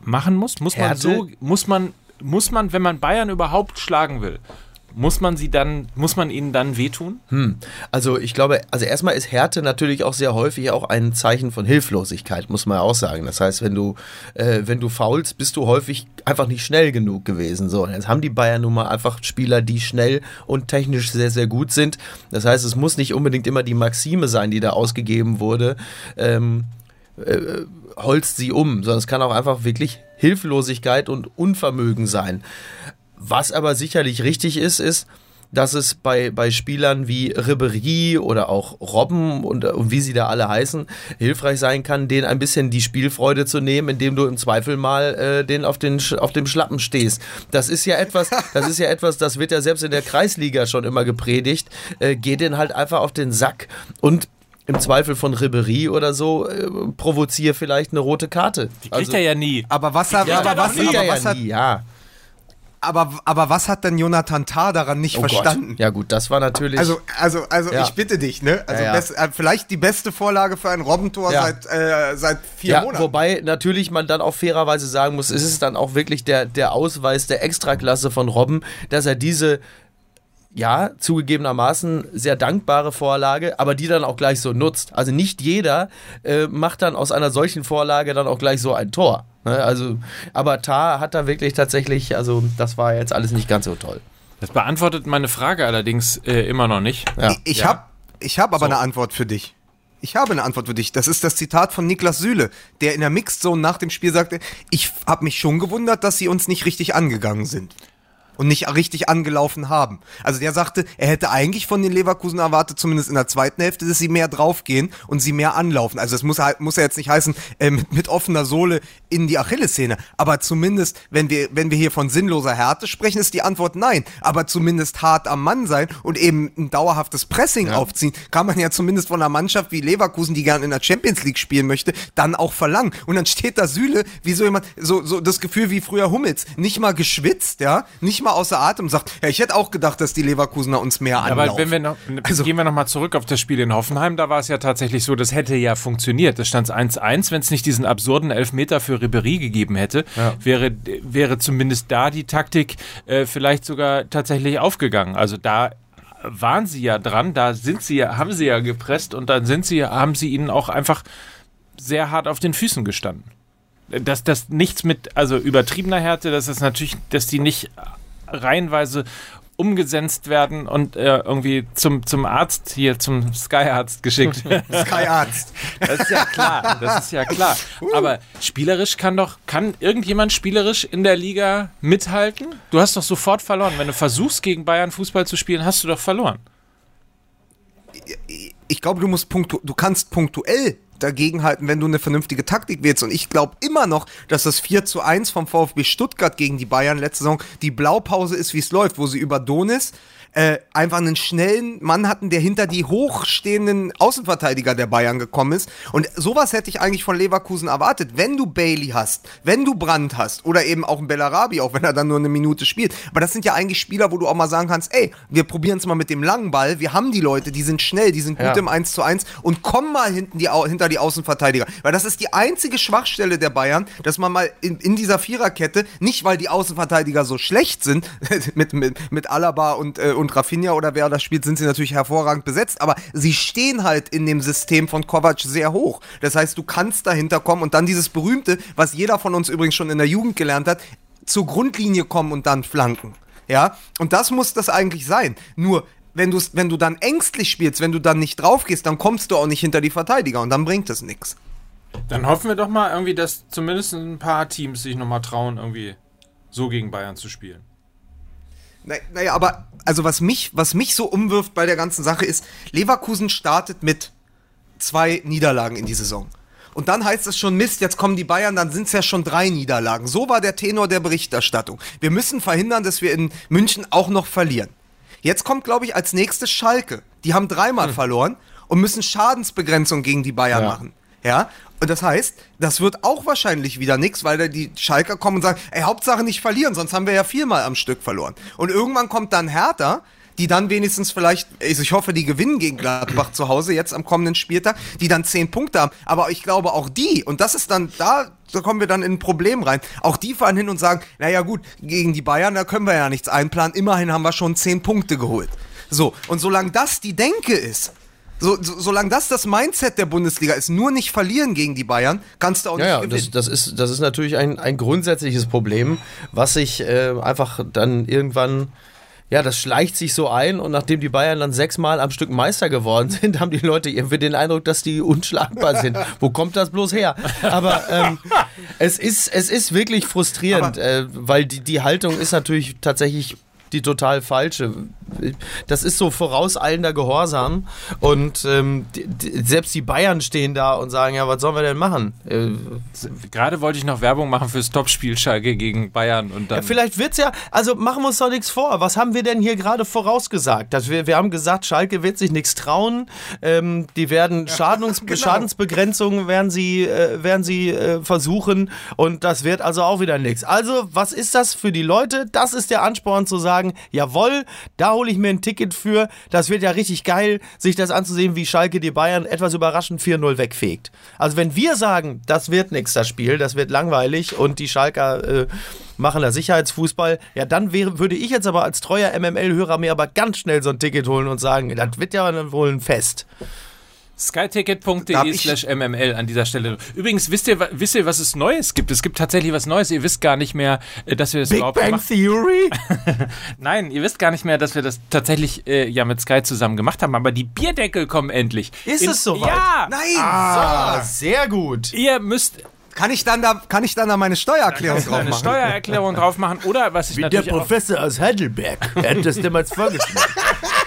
machen muss? Muss man Härte? so, muss man, muss man, wenn man Bayern überhaupt schlagen will, muss man sie dann, muss man ihnen dann wehtun? Hm. Also ich glaube, also erstmal ist Härte natürlich auch sehr häufig auch ein Zeichen von Hilflosigkeit, muss man ja auch sagen. Das heißt, wenn du, äh, wenn du faulst, bist du häufig einfach nicht schnell genug gewesen. So, jetzt haben die Bayern nun mal einfach Spieler, die schnell und technisch sehr, sehr gut sind. Das heißt, es muss nicht unbedingt immer die Maxime sein, die da ausgegeben wurde. Ähm, äh, holst sie um, sondern es kann auch einfach wirklich Hilflosigkeit und Unvermögen sein. Was aber sicherlich richtig ist, ist, dass es bei, bei Spielern wie Ribery oder auch Robben und, und wie sie da alle heißen, hilfreich sein kann, denen ein bisschen die Spielfreude zu nehmen, indem du im Zweifel mal äh, den auf, den auf dem Schlappen stehst. Das ist ja etwas, das ist ja etwas, das wird ja selbst in der Kreisliga schon immer gepredigt. Äh, geh den halt einfach auf den Sack und im Zweifel von Ribery oder so äh, provoziere vielleicht eine rote Karte. Die kriegt er ja nie. Aber was hat, ja, aber was, er aber ja was hat, nie, ja. aber, aber was hat denn Jonathan Tah daran nicht Oh verstanden? Gott. Ja gut, das war natürlich. Also, also, also Ja. ich bitte dich, ne? Also Ja, ja. best- äh, vielleicht die beste Vorlage für ein Robbentor Ja. seit, äh, seit vier ja, Monaten. wobei natürlich man dann auch fairerweise sagen muss, es ist dann auch wirklich der, der Ausweis der Extraklasse von Robben, dass er diese ja, zugegebenermaßen sehr dankbare Vorlage, aber die dann auch gleich so nutzt. Also nicht jeder äh, macht dann aus einer solchen Vorlage dann auch gleich so ein Tor. Ne? Also, aber Tar hat da wirklich tatsächlich, also das war jetzt alles nicht ganz so toll. Das beantwortet meine Frage allerdings äh, immer noch nicht. Ja. Ich, ich Ja. habe ich hab aber So. eine Antwort für dich. Ich habe eine Antwort für dich. Das ist das Zitat von Niklas Süle, der in der Mixed Zone nach dem Spiel sagte, ich habe mich schon gewundert, dass sie uns nicht richtig angegangen sind. Und nicht richtig angelaufen haben. Also der sagte, er hätte eigentlich von den Leverkusen erwartet, zumindest in der zweiten Hälfte, dass sie mehr draufgehen und sie mehr anlaufen. Also das muss, halt, muss ja jetzt nicht heißen, äh, mit, mit offener Sohle in die Achillessehne. Aber zumindest, wenn wir, wenn wir hier von sinnloser Härte sprechen, ist die Antwort nein. Aber zumindest hart am Mann sein und eben ein dauerhaftes Pressing ja. aufziehen, kann man ja zumindest von einer Mannschaft wie Leverkusen, die gerne in der Champions League spielen möchte, dann auch verlangen. Und dann steht da Süle, wie so jemand, so, so das Gefühl wie früher Hummels, nicht mal geschwitzt, ja, nicht mal außer Atem und sagt, ja, ich hätte auch gedacht, dass die Leverkusener uns mehr anlaufen. Aber wenn wir noch, also, gehen wir nochmal zurück auf das Spiel in Hoffenheim, da war es ja tatsächlich so, das hätte ja funktioniert. Das stand 1-1, wenn es nicht diesen absurden Elfmeter für Ribery gegeben hätte, ja. wäre, wäre zumindest da die Taktik äh, vielleicht sogar tatsächlich aufgegangen. Also da waren sie ja dran, da sind sie ja, haben sie ja gepresst und dann sind sie, haben sie ihnen auch einfach sehr hart auf den Füßen gestanden dass das nichts mit, also übertriebener Härte, dass es natürlich, dass die nicht reihenweise umgesetzt werden und äh, irgendwie zum, zum Arzt hier, zum Sky-Arzt geschickt. Sky-Arzt. Das ist ja klar, das ist ja klar. Aber spielerisch kann doch, kann irgendjemand spielerisch in der Liga mithalten? Du hast doch sofort verloren. Wenn du versuchst, gegen Bayern Fußball zu spielen, hast du doch verloren. Ich glaube, du musst punktu du kannst punktuell dagegenhalten, wenn du eine vernünftige Taktik wählst. Und ich glaube immer noch, dass das 4 zu 1 vom VfB Stuttgart gegen die Bayern letzte Saison die Blaupause ist, wie es läuft, wo sie über Donis äh, einfach einen schnellen Mann hatten, der hinter die hochstehenden Außenverteidiger der Bayern gekommen ist. Und sowas hätte ich eigentlich von Leverkusen erwartet. Wenn du Bailey hast, wenn du Brandt hast oder eben auch einen Bellarabi, auch wenn er dann nur eine Minute spielt. Aber das sind ja eigentlich Spieler, wo du auch mal sagen kannst, ey, wir probieren es mal mit dem langen Ball. Wir haben die Leute, die sind schnell, die sind gut ja. im 1 zu 1 und kommen mal hinten die, hinter die Außenverteidiger. Weil das ist die einzige Schwachstelle der Bayern, dass man mal in, in dieser Viererkette, nicht weil die Außenverteidiger so schlecht sind, mit, mit, mit Alaba und, äh, und Rafinha oder wer das spielt, sind sie natürlich hervorragend besetzt, aber sie stehen halt in dem System von Kovac sehr hoch. Das heißt, du kannst dahinter kommen und dann dieses berühmte, was jeder von uns übrigens schon in der Jugend gelernt hat, zur Grundlinie kommen und dann flanken. Ja, und das muss das eigentlich sein. Nur, wenn, wenn du dann ängstlich spielst, wenn du dann nicht drauf gehst, dann kommst du auch nicht hinter die Verteidiger und dann bringt es nichts. Dann hoffen wir doch mal irgendwie, dass zumindest ein paar Teams sich nochmal trauen, irgendwie so gegen Bayern zu spielen. Naja, aber also was mich, was mich so umwirft bei der ganzen Sache ist, Leverkusen startet mit zwei Niederlagen in die Saison. Und dann heißt es schon Mist, jetzt kommen die Bayern, dann sind es ja schon drei Niederlagen. So war der Tenor der Berichterstattung. Wir müssen verhindern, dass wir in München auch noch verlieren. Jetzt kommt, glaube ich, als nächstes Schalke. Die haben dreimal hm. verloren und müssen Schadensbegrenzung gegen die Bayern ja. machen. Ja, und das heißt, das wird auch wahrscheinlich wieder nichts, weil da die Schalker kommen und sagen, ey, Hauptsache nicht verlieren, sonst haben wir ja viermal am Stück verloren. Und irgendwann kommt dann Hertha, die dann wenigstens vielleicht, also ich hoffe, die gewinnen gegen Gladbach zu Hause jetzt am kommenden Spieltag, die dann zehn Punkte haben. Aber ich glaube auch die, und das ist dann, da, da kommen wir dann in ein Problem rein, auch die fahren hin und sagen, naja gut, gegen die Bayern, da können wir ja nichts einplanen, immerhin haben wir schon zehn Punkte geholt. So, und solange das die Denke ist, so, so, solange das das Mindset der Bundesliga ist, nur nicht verlieren gegen die Bayern, kannst du auch nicht ja, gewinnen. Das, das, ist, das ist natürlich ein, ein grundsätzliches Problem, was sich äh, einfach dann irgendwann ja, das schleicht sich so ein und nachdem die Bayern dann sechsmal am Stück Meister geworden sind, haben die Leute irgendwie den Eindruck, dass die unschlagbar sind. Wo kommt das bloß her? Aber ähm, es, ist, es ist wirklich frustrierend, äh, weil die, die Haltung ist natürlich tatsächlich die total falsche. Das ist so vorauseilender Gehorsam und ähm, die, selbst die Bayern stehen da und sagen, ja, was sollen wir denn machen? Äh, Gerade wollte ich noch Werbung machen fürs Topspiel Schalke gegen Bayern und dann... Ja, vielleicht wird's ja, also machen wir uns doch nichts vor. Was haben wir denn hier gerade vorausgesagt? Dass wir, wir haben gesagt, Schalke wird sich nichts trauen, ähm, die werden ja, Schadens, genau. Schadensbegrenzungen werden sie, äh, werden sie äh, versuchen und das wird also auch wieder nichts. Also, was ist das für die Leute? Das ist der Ansporn zu sagen, sagen, jawohl, da hole ich mir ein Ticket für. Das wird ja richtig geil, sich das anzusehen, wie Schalke die Bayern etwas überraschend 4-0 wegfegt. Also wenn wir sagen, das wird nichts, das Spiel, das wird langweilig und die Schalker äh, machen da Sicherheitsfußball, ja, dann wäre, würde ich jetzt aber als treuer MML-Hörer mir aber ganz schnell so ein Ticket holen und sagen, das wird ja wohl ein Fest skyticket.de slash mml an dieser Stelle. Übrigens, wisst ihr, wisst ihr, was es Neues gibt? Es gibt tatsächlich was Neues. Ihr wisst gar nicht mehr, äh, dass wir das Big überhaupt Bang Theory? Nein, ihr wisst gar nicht mehr, dass wir das tatsächlich äh, ja mit Sky zusammen gemacht haben. Aber die Bierdeckel kommen endlich. Ist In, es soweit? Ja! Nein! Ah, so. sehr gut. Ihr müsst Kann ich dann da, kann ich dann da meine Steuererklärung drauf eine machen? Steuererklärung drauf machen oder was ich Der natürlich auch, Professor aus Heidelberg. Er hat das damals vorgeschlagen.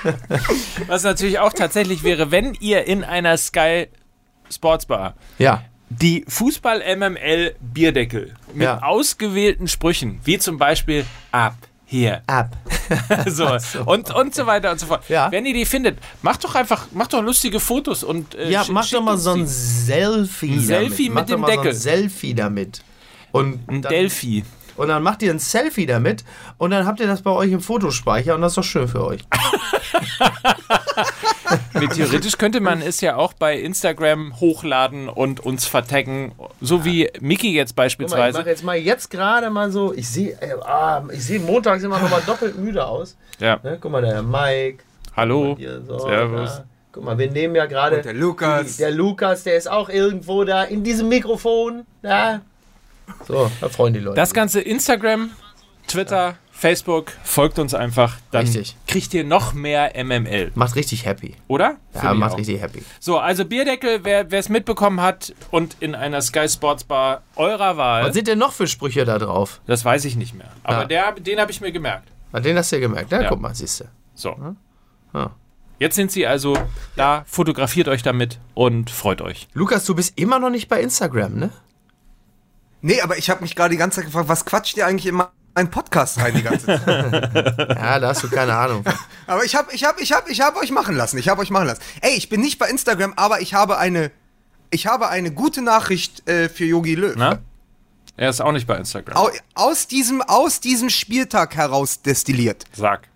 was natürlich auch tatsächlich wäre, wenn ihr in einer Sky Sportsbar Ja. die Fußball MML Bierdeckel mit Ja. ausgewählten Sprüchen, wie zum Beispiel ab hier Ab. so, und, und so weiter und so fort. Ja. Wenn ihr die findet, macht doch einfach, macht doch lustige Fotos und äh, Ja, schi- mach schickt doch mal so ein. Selfie. Ein Selfie damit. mit dem Deckel. So ein Selfie damit. Und ein dann, Delphi. und dann macht ihr ein Selfie damit und dann habt ihr das bei euch im Fotospeicher und das ist doch schön für euch. Theoretisch könnte man es ja auch bei Instagram hochladen und uns vertaggen, so wie Mickey jetzt Guck mal, ich beispielsweise. mache jetzt mal jetzt gerade mal so, ich sehe äh, ah, ich sehe montags immer noch mal doppelt müde aus. Ja, Ne? Guck mal, der Mike, hallo, hier so, servus. da. Guck mal, wir nehmen ja gerade der Lukas. Der Lukas, der ist auch irgendwo da in diesem Mikrofon. Da. So, da freuen die Leute. Das ganze Instagram, Twitter, Facebook, folgt uns einfach, dann Richtig. kriegt ihr noch mehr MML, macht richtig happy. oder? Ja, Finde ich macht auch. richtig happy. So, also Bierdeckel, wer es mitbekommen hat und in einer Sky Sports Bar eurer Wahl, Was sind denn noch für Sprüche da drauf? das weiß ich nicht mehr. Aber Ja. der, den habe ich mir gemerkt. An den hast du ja gemerkt. Ja, Ja. guck mal, siehst du. So. Ja. Jetzt sind sie also da, fotografiert euch damit und freut euch. Lukas, du bist immer noch nicht bei Instagram, ne? Nee, aber ich habe mich gerade die ganze Zeit gefragt, was quatscht ihr eigentlich in meinen Podcast rein die ganze Zeit? Ja, da hast du keine Ahnung. aber ich habe ich hab, ich hab, ich hab euch machen lassen. Ich habe euch machen lassen. Ey, ich bin nicht bei Instagram, aber ich habe eine, ich habe eine gute Nachricht äh, für Yogi Löw. Na? Er ist auch nicht bei Instagram. Au, aus, diesem, aus diesem Spieltag heraus destilliert. Sag.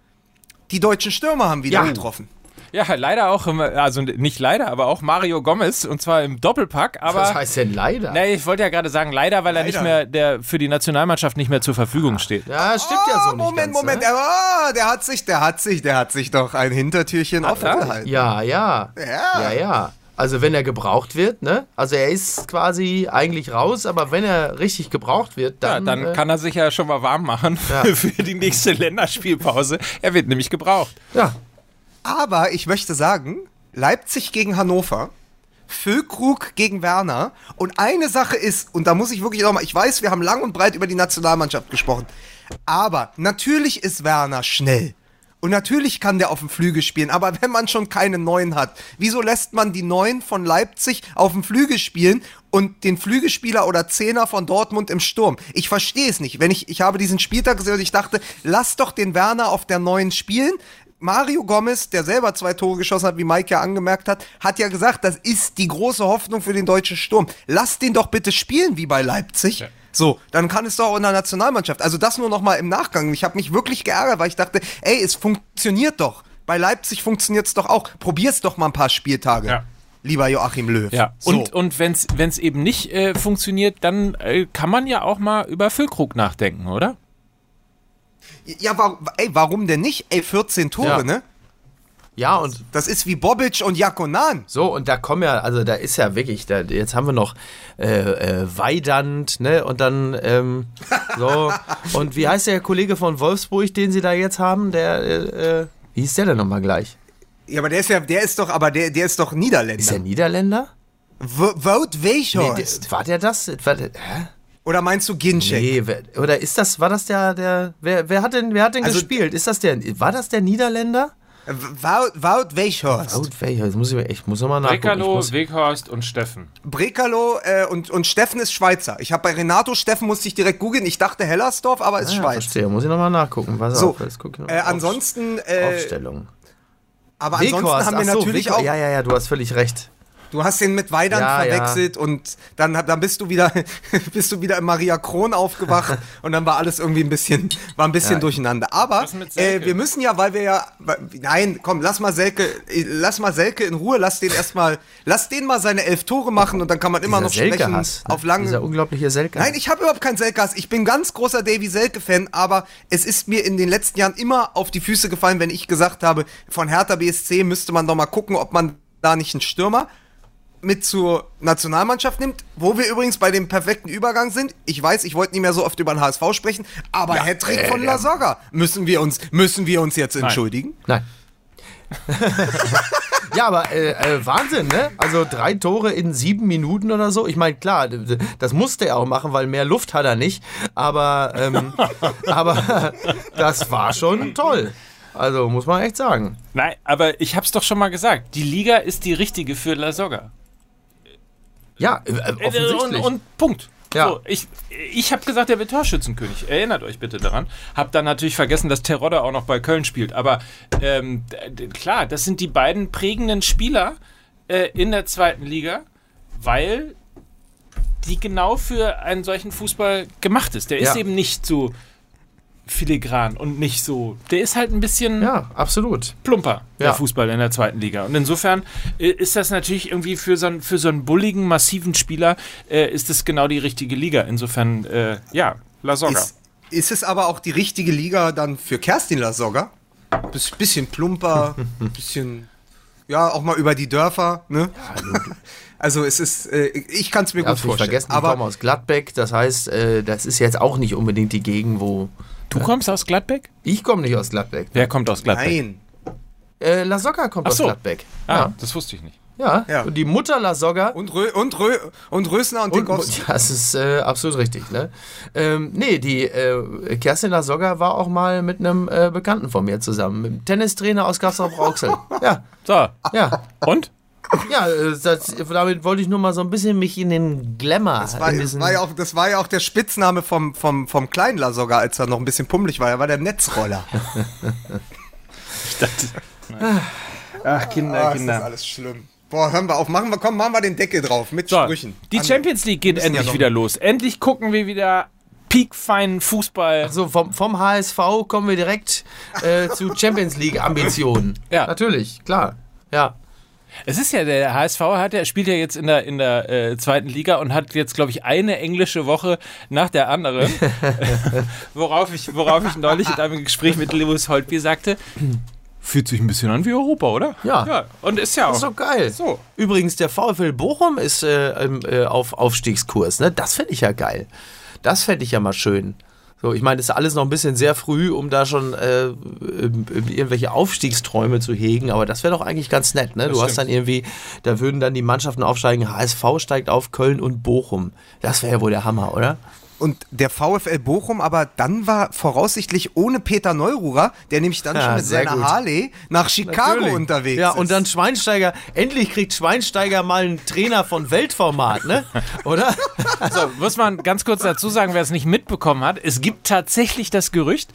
Die deutschen Stürmer haben wieder Ja. getroffen. Ja, leider auch, also nicht leider, aber auch Mario Gomez und zwar im Doppelpack. Aber Was heißt denn leider? Nee, ich wollte ja gerade sagen, leider, weil er nicht Leider. mehr der für die Nationalmannschaft nicht mehr zur Verfügung steht. Ja, stimmt ja Ah, so nicht Moment, ganz, Moment. Ne? Ah, der hat sich, der hat sich, der hat sich doch ein Hintertürchen offen er? gehalten. Ja, ja. Ja. Ja, ja. Also wenn er gebraucht wird, ne? Also er ist quasi eigentlich raus, aber wenn er richtig gebraucht wird, Ja, dann. dann äh, kann er sich ja schon mal warm machen Ja. für die nächste Länderspielpause. Er wird nämlich gebraucht. ja. Aber ich möchte sagen, Leipzig gegen Hannover, Füllkrug gegen Werner. Und eine Sache ist, und da muss ich wirklich nochmal, ich weiß, wir haben lang und breit über die Nationalmannschaft gesprochen. Aber natürlich ist Werner schnell. Und natürlich kann der auf dem Flügel spielen, aber wenn man schon keine Neuen hat, wieso lässt man die Neuen von Leipzig auf dem Flügel spielen und den Flügelspieler oder Zehner von Dortmund im Sturm? Ich verstehe es nicht. Wenn ich, ich habe diesen Spieltag gesehen und ich dachte, lass doch den Werner auf der Neuen spielen. Mario Gomez, der selber zwei Tore geschossen hat, wie Mike ja angemerkt hat, hat ja gesagt, das ist die große Hoffnung für den deutschen Sturm. Lass den doch bitte spielen wie bei Leipzig. So, dann kann es doch auch in der Nationalmannschaft. Also das nur noch mal im Nachgang. Ich habe mich wirklich geärgert, weil ich dachte, ey, es funktioniert doch. Bei Leipzig funktioniert es doch auch. Probier's doch mal ein paar Spieltage. Ja. Lieber Joachim Löw. Ja. So. Und, und wenn es eben nicht äh, funktioniert, dann äh, kann man ja auch mal über Füllkrug nachdenken, oder? Ja, warum, ey, warum denn nicht? Ey, 14 Tore, Ja. ne? Ja, und Das ist wie Bobic und Jakonan. so, und da kommen ja, also da ist ja wirklich, da, jetzt haben wir noch äh, äh, Weidand, ne? Und dann, ähm, so. Und wie heißt der Kollege von Wolfsburg, den sie da jetzt haben? Der, äh, äh, wie hieß der denn nochmal gleich? Ja, aber der ist ja, der ist doch, aber der, der ist doch Niederländer. Ist der Niederländer? Wout Nee, Weghorst. der, war der das? War der, hä? Oder meinst du Ginczek? Nee, wer, oder ist das, war das der, der, wer, wer hat denn, wer hat denn Also- gespielt? Ist das der, war das der Niederländer? Wout, Weghorst. Wout Weghorst, jetzt muss ich, ich muss nochmal nachgucken. Brekalo, Weghorst und Steffen. Brekalo äh, und, und Steffen ist Schweizer. Ich habe bei Renato Steffen musste ich direkt googeln. Ich dachte Hellersdorf, aber ist ah, Schweiz. verstehe, muss ich nochmal nachgucken. Pass So, auf, jetzt guck ich Äh, ansonsten, äh, Aufstellung. aber ansonsten haben wir ach so, natürlich Weghorst. auch. Ja, ja, ja, du hast völlig recht. Du hast den mit Weidand Ja, verwechselt und dann, dann bist du wieder, bist du wieder im Maria Kron aufgewacht und dann war alles irgendwie ein bisschen, war ein bisschen Ja. durcheinander. Aber Selke? äh, wir müssen ja, weil wir ja, nein, komm, lass mal Selke, äh, lass mal Selke in Ruhe, lass den erstmal, lass den mal seine elf Tore machen und dann kann man immer noch Dieser sprechen Selke-Hass. ne? auf lange. Dieser unglaubliche Selke. Nein, ich habe überhaupt keinen Selke-Hass. Ich bin ganz großer Davy Selke-Fan, aber es ist mir in den letzten Jahren immer auf die Füße gefallen, wenn ich gesagt habe, von Hertha BSC müsste man doch mal gucken, ob man da nicht einen Stürmer mit zur Nationalmannschaft nimmt, wo wir übrigens bei dem perfekten Übergang sind. Ich weiß, ich wollte nicht mehr so oft über den HSV sprechen, aber Hattrick von Lasogga müssen wir uns müssen wir uns jetzt entschuldigen. Nein. Ja, aber äh, äh, Wahnsinn, ne? Also drei Tore in sieben Minuten oder so. Ich meine, klar, das musste er auch machen, weil mehr Luft hat er nicht. Aber, ähm, aber das war schon toll. Also muss man echt sagen. Nein, aber ich hab's doch schon mal gesagt. Die Liga ist die richtige für La Soga. Ja, äh, Äh, offensichtlich. Und, und Punkt. Ja. So, ich ich habe gesagt, er wird Torschützenkönig. Erinnert euch bitte daran. Hab dann natürlich vergessen, dass Terodde auch noch bei Köln spielt. Aber ähm, klar, das sind die beiden prägenden Spieler äh, in der zweiten Liga, weil die genau für einen solchen Fußball gemacht ist. Der ist Ja. eben nicht so filigran und nicht so. Der ist halt ein bisschen ja, absolut. plumper, der Ja. Fußball in der zweiten Liga. Und insofern äh, ist das natürlich irgendwie für so einen, für so einen bulligen, massiven Spieler äh, ist es genau die richtige Liga. Insofern, äh, ja, La Soga. Ist, ist es aber auch die richtige Liga dann für Kerstin Lasogga? Biss- Bisschen plumper, bisschen, ja, auch mal über die Dörfer, ne? Also es ist, äh, ich kann es mir gut Darfst nicht vorstellen. vergessen, ich aber komme aus Gladbeck. Das heißt, äh, das ist jetzt auch nicht unbedingt die Gegend, wo... Du kommst aus Gladbeck? Ich komme nicht aus Gladbeck. Wer kommt aus Gladbeck? nein, Äh, La Soga kommt Ach aus so. Gladbeck. Ah, Ja, das wusste ich nicht. ja. Ja. Und die Mutter La Soga... und, Rö und, Rö und Rösner und, Und, Dinkowski. ja, das ist äh, absolut richtig. Ne? Ähm, nee, die äh, Kerstin Lasogga war auch mal mit einem äh, Bekannten von mir zusammen, mit einem Tennistrainer aus Kassel-Brauxel. ja, So, ja, und? Ja, äh, das, damit wollte ich nur mal so ein bisschen mich in den Glamour. Das war, war ja auch, das war ja auch der Spitzname vom, vom, vom kleinen Lasogga, als er noch ein bisschen pummelig war. Er war der Netzroller. Ich dachte. Ach, Kinder, Ah, ist das alles schlimm. Boah, hören wir auf. Machen wir, komm, machen wir den Deckel drauf mit So, Sprüchen. die An- Champions League geht ja endlich noch- wieder los. Endlich gucken wir wieder piekfeinen Fußball. so vom, vom HSV kommen wir direkt äh, zu Champions League Ambitionen. Ja. Natürlich, klar. Ja. Es ist ja, der HSV hat ja, spielt ja jetzt in der, in der äh, zweiten Liga und hat jetzt, glaube ich, eine englische Woche nach der anderen. worauf, ich, worauf ich neulich in einem Gespräch mit Lewis Holtby sagte, fühlt sich ein bisschen an wie Europa, oder? Ja. ja und ist ja auch. Das ist doch geil. So. Übrigens, der VfL Bochum ist äh, äh, auf Aufstiegskurs. Ne? Das fände ich ja geil. Das fände ich ja mal schön. So, ich meine, es ist alles noch ein bisschen sehr früh, um da schon äh, ähm, irgendwelche Aufstiegsträume zu hegen, aber das wäre doch eigentlich ganz nett. Ne? Du hast stimmt. dann irgendwie, da würden dann die Mannschaften aufsteigen, HSV steigt auf, Köln und Bochum. Das wäre ja wohl der Hammer, oder? Und der VfL Bochum, aber dann war voraussichtlich ohne Peter Neururer, der nämlich dann Ja, schon mit seiner gut. Harley nach Chicago Natürlich. unterwegs Ja, ist. und dann Schweinsteiger, endlich kriegt Schweinsteiger mal einen Trainer von Weltformat, ne? Oder? So, muss man ganz kurz dazu sagen, wer es nicht mitbekommen hat. Es gibt tatsächlich das Gerücht,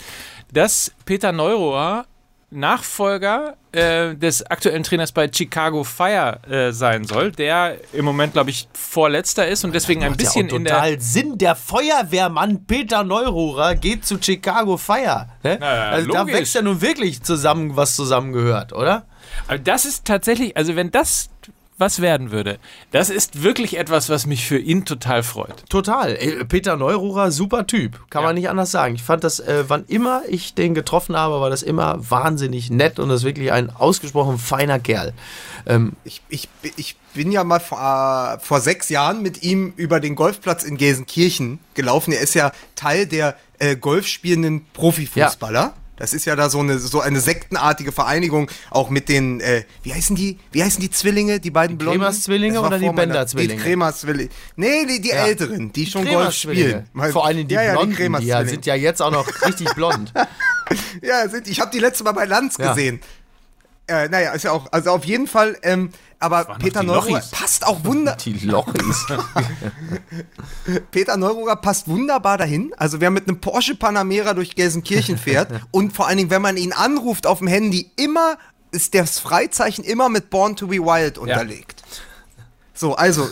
dass Peter Neurohr Nachfolger äh, des aktuellen Trainers bei Chicago Fire äh, sein soll, der im Moment, glaube ich, vorletzter ist und deswegen ein ja bisschen auch in der. total Sinn. Der Feuerwehrmann Peter Neururer geht zu Chicago Fire. Ne? Na ja, also da logisch. wächst ja nun wirklich zusammen, was zusammengehört, oder? Aber das ist tatsächlich, also wenn das was werden würde, das ist wirklich etwas, was mich für ihn total freut. Total. Peter Neururer, super Typ. Kann Ja. man nicht anders sagen. Ich fand das, äh, wann immer ich den getroffen habe, war das immer wahnsinnig nett und das ist wirklich ein ausgesprochen feiner Kerl. Ähm, ich, ich, ich bin ja mal vor, äh, vor sechs Jahren mit ihm über den Golfplatz in Gelsenkirchen gelaufen. Er ist ja Teil der äh, golfspielenden Profifußballer. Das ist ja da so eine, so eine sektenartige Vereinigung, auch mit den, äh, wie heißen die, wie heißen die Zwillinge, die beiden Blonden? Kremers-Zwillinge oder die Bender-Zwillinge? Die Kremers-Zwillinge. Nee, die, die Älteren, die schon Golf spielen. Vor allem die ja, ja, Blonden, die, ja, Kremers-Zwillinge. sind ja jetzt auch noch richtig blond. Ja, sind, ich habe die letzte Mal bei Lanz Ja. gesehen. Äh, naja, ist ja auch, also auf jeden Fall, ähm, aber Peter Neururer passt auch wunder, Die Lochis. Peter Neururer passt wunderbar dahin. Also wer mit einem Porsche Panamera durch Gelsenkirchen fährt und vor allen Dingen, wenn man ihn anruft auf dem Handy, immer ist das Freizeichen immer mit Born to be Wild unterlegt. So, also,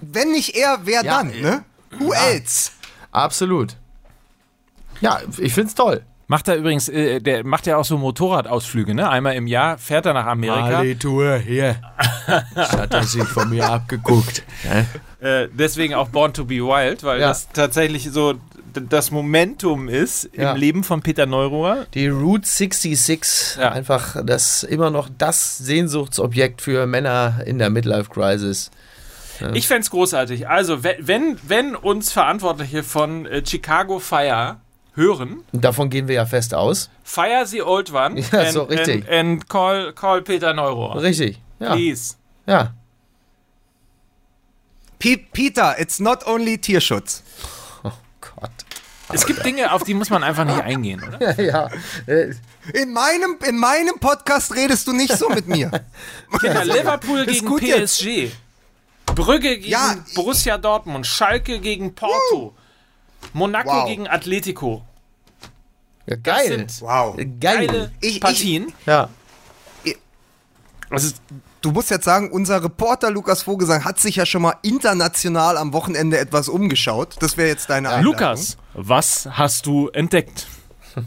wenn nicht er, wer Ja, dann, äh, ne? Who else? Absolut. Ja, ich find's toll. Macht er übrigens, äh, der macht ja auch so Motorradausflüge, ne? Einmal im Jahr fährt er nach Amerika. Tour hier. Das hat er sich von mir abgeguckt. Äh, deswegen auch Born to be Wild, weil Ja. das tatsächlich so das Momentum ist Ja. im Leben von Peter Neururer. Die Route 66, Ja. einfach das immer noch das Sehnsuchtsobjekt für Männer in der Midlife Crisis. Ich fände es großartig. Also, we- wenn, wenn uns Verantwortliche von äh, Chicago Fire hören, davon gehen wir ja fest aus. fire the old one Ja, and, so richtig. and, and call, call Peter Neurohr. Richtig. Ja. Please. Ja. P Peter, it's not only Tierschutz. Oh Gott. Es gibt Dinge, auf die muss man einfach nicht eingehen, oder? Ja. Äh, In meinem, in meinem Podcast redest du nicht so mit mir. Kinder, Liverpool Ist gegen jetzt. PSG. Brügge gegen Ja, Borussia Dortmund. Schalke gegen Porto. Monaco Wow. gegen Atletico. Ja, geil. sind Wow. Geil. Geile Ich- ich- Partien. Ja. Also, Du musst jetzt sagen, unser Reporter Lukas Vogelsang hat sich ja schon mal international am Wochenende etwas umgeschaut. Das wäre jetzt deine Einladung. Lukas, was hast du entdeckt?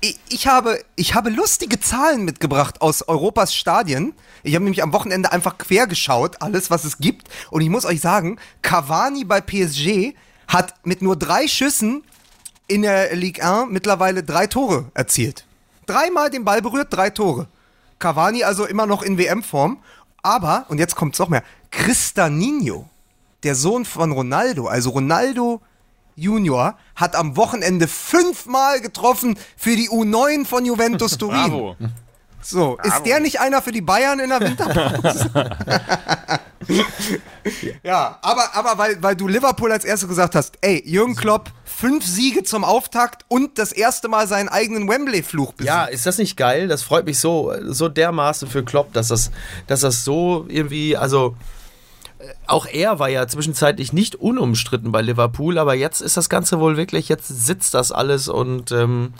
Ich, ich, habe, ich habe lustige Zahlen mitgebracht aus Europas Stadien. Ich habe nämlich am Wochenende einfach quer geschaut, alles, was es gibt. Und ich muss euch sagen, Cavani bei PSG hat mit nur drei Schüssen in der Ligue 1 mittlerweile drei Tore erzielt. Dreimal den Ball berührt, drei Tore. Cavani also immer noch in WM-Form. Aber, und jetzt kommt's noch mehr, Cristanino, der Sohn von Ronaldo, also Ronaldo Junior, hat am Wochenende fünfmal getroffen für die U9 von Juventus Turin. Bravo. So, ist der nicht einer für die Bayern in der Winterpause? ja, aber, aber weil, weil du Liverpool als erstes gesagt hast, ey, Jürgen Klopp, fünf Siege zum Auftakt und das erste Mal seinen eigenen Wembley-Fluch besiegt. Ja, ist das nicht geil? Das freut mich so, so dermaßen für Klopp, dass das, dass das so irgendwie, also auch er war ja zwischenzeitlich nicht unumstritten bei Liverpool, aber jetzt ist das Ganze wohl wirklich, jetzt sitzt das alles und ähm,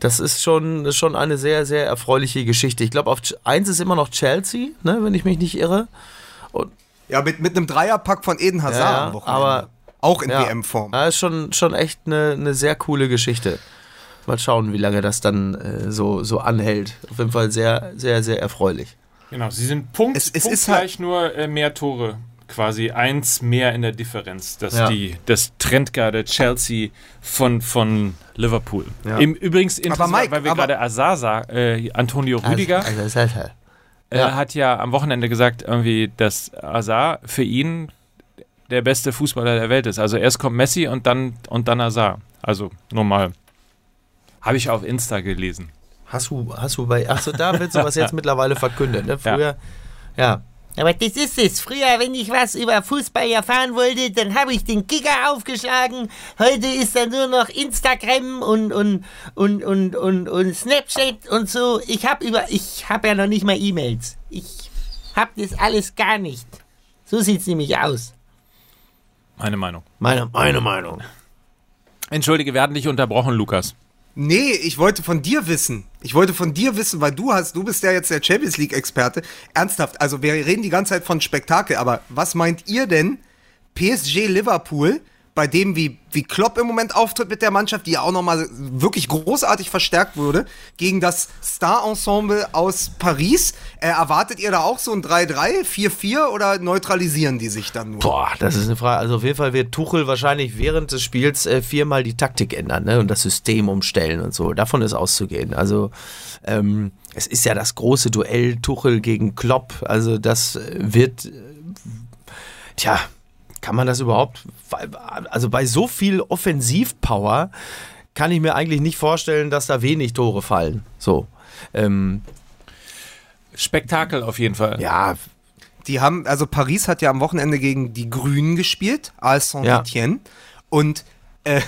das ist schon, schon eine sehr, sehr erfreuliche Geschichte. Ich glaube, auf eins ist immer noch Chelsea, ne, wenn ich mich nicht irre. Ja, mit, mit einem Dreierpack von Eden Hazard Ja, am Wochenende. aber- auch in Ja, WM-Form. Ja, ist schon, schon echt eine, eine sehr coole Geschichte. Mal schauen, wie lange das dann äh, so, so anhält. Auf jeden Fall sehr, sehr, sehr erfreulich. Genau, sie sind Punkt, Es- es ist punktgleich nur äh, mehr Tore. Quasi eins mehr in der Differenz. Das Ja. die das Trendgarde Chelsea von, von Liverpool. Ja. Im, übrigens interessant, Mike, weil wir gerade Asasa, äh, Antonio Rüdiger, Also, also, also, äh, ja. hat ja am Wochenende gesagt, irgendwie, dass Azar für ihn der beste Fußballer der Welt ist. Also erst kommt Messi und dann und dann Azar. Also normal. Habe ich auf Insta gelesen. Hast du, hast du bei. Achso, da wird sowas jetzt mittlerweile verkündet, ne? Früher. Ja. Aber das ist es. Früher, wenn ich was über Fußball erfahren wollte, dann habe ich den Kicker aufgeschlagen. Heute ist da nur noch Instagram und, und, und, und, und, und Snapchat und so. Ich habe über, ich habe ja noch nicht mal E-Mails. Ich habe das alles gar nicht. So sieht's nämlich aus. Meine Meinung. Meine, meine Meinung. Entschuldige, wir hatten dich unterbrochen, Lukas. Nee, ich wollte von dir wissen. Ich wollte von dir wissen, weil du hast, du bist ja jetzt der Champions League Experte. Ernsthaft, also wir reden die ganze Zeit von Spektakel, aber was meint ihr denn PSG Liverpool, bei dem wie wie Klopp im Moment auftritt mit der Mannschaft, die ja auch noch mal wirklich großartig verstärkt wurde, gegen das Star-Ensemble aus Paris? Äh, erwartet ihr da auch so ein 3-3, 4-4 oder neutralisieren die sich dann nur? Boah, das ist eine Frage. Also auf jeden Fall wird Tuchel wahrscheinlich während des Spiels äh, viermal die Taktik ändern ne? und das System umstellen und so. Davon ist auszugehen. Also ähm, es ist ja das große Duell Tuchel gegen Klopp. Also das äh, wird, äh, tja, kann man das überhaupt, also bei so viel Offensivpower kann ich mir eigentlich nicht vorstellen, dass da wenig Tore fallen. So. Ähm, Spektakel auf jeden Fall. ja, Die haben, also Paris hat ja am Wochenende gegen die Grünen gespielt, als Saint-Etienne. Und äh,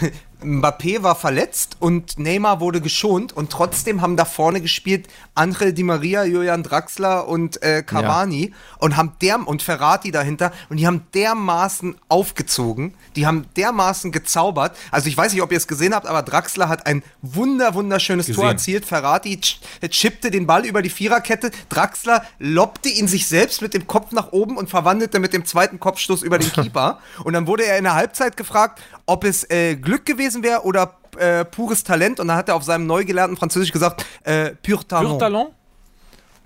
Mbappé war verletzt und Neymar wurde geschont und trotzdem haben da vorne gespielt Angel Di Maria, Julian Draxler und äh, Cavani und haben der und Ferrati dahinter und die haben dermaßen aufgezogen, die haben dermaßen gezaubert. Also ich weiß nicht, ob ihr es gesehen habt, aber Draxler hat ein wunder wunderschönes Tor Gesehen. erzielt. Ferrati ch chippte den Ball über die Viererkette. Draxler lobte ihn sich selbst mit dem Kopf nach oben und verwandelte mit dem zweiten Kopfstoß über den Keeper. Und dann wurde er in der Halbzeit gefragt, ob es äh, Glück gewesen wäre oder äh, pures Talent. Und dann hat er auf seinem neu gelernten Französisch gesagt, äh, pur talent. Pur Talent?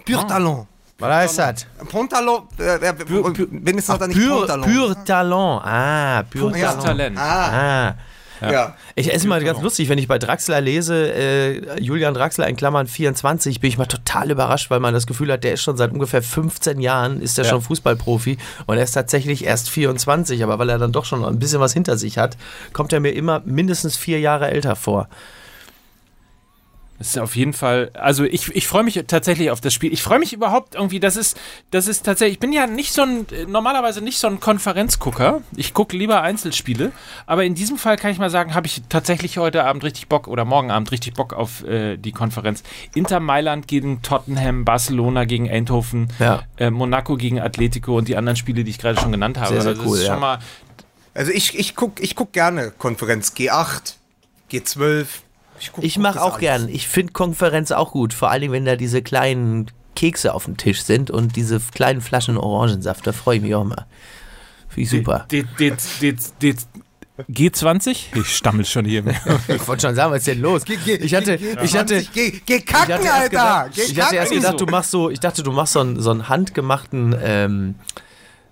Pur talent. was heißt das? Pontalon, äh, äh, Pur- pur- wenigstens hat er nicht Pur, Pontalon. pur Talent. Ah, pur. Talent. Ah, Ah. Ja. Ich ist mal ganz lustig, wenn ich bei Draxler lese, äh, Julian Draxler in Klammern 24, bin ich mal total überrascht, weil man das Gefühl hat, der ist schon seit ungefähr 15 Jahren, ist der Ja. schon Fußballprofi und er ist tatsächlich erst 24, aber weil er dann doch schon ein bisschen was hinter sich hat, kommt er mir immer mindestens vier Jahre älter vor. Das ist auf jeden Fall, also ich, ich freue mich tatsächlich auf das Spiel. Ich freue mich überhaupt irgendwie, das ist, das ist tatsächlich, ich bin ja nicht so ein, normalerweise nicht so ein Konferenzgucker. Ich gucke lieber Einzelspiele. Aber in diesem Fall kann ich mal sagen, habe ich tatsächlich heute Abend richtig Bock oder morgen Abend richtig Bock auf äh, die Konferenz. Inter Mailand gegen Tottenham, Barcelona gegen Eindhoven, Ja. äh, Monaco gegen Atletico und die anderen Spiele, die ich gerade schon genannt habe. Sehr, sehr Also das cool, ist ja. schon mal, Also ich, ich guck, ich guck gerne Konferenz G8, G12. Ich, guck- Ich mache auch alles. gern. Ich finde Konferenz auch gut. Vor allem, wenn da diese kleinen Kekse auf dem Tisch sind und diese kleinen Flaschen Orangensaft. Da freue ich mich auch mal. Finde ich super. D, D, D, D, G20? Ich stammel schon hier. Ich wollte schon sagen, was ist denn los? Ich hatte, ich hatte, Geh, geh kacken, ich hatte erst Alter! gedacht, Geh ich hatte erst kacken. gedacht, du machst so, ich dachte, du machst so einen, so einen handgemachten ähm,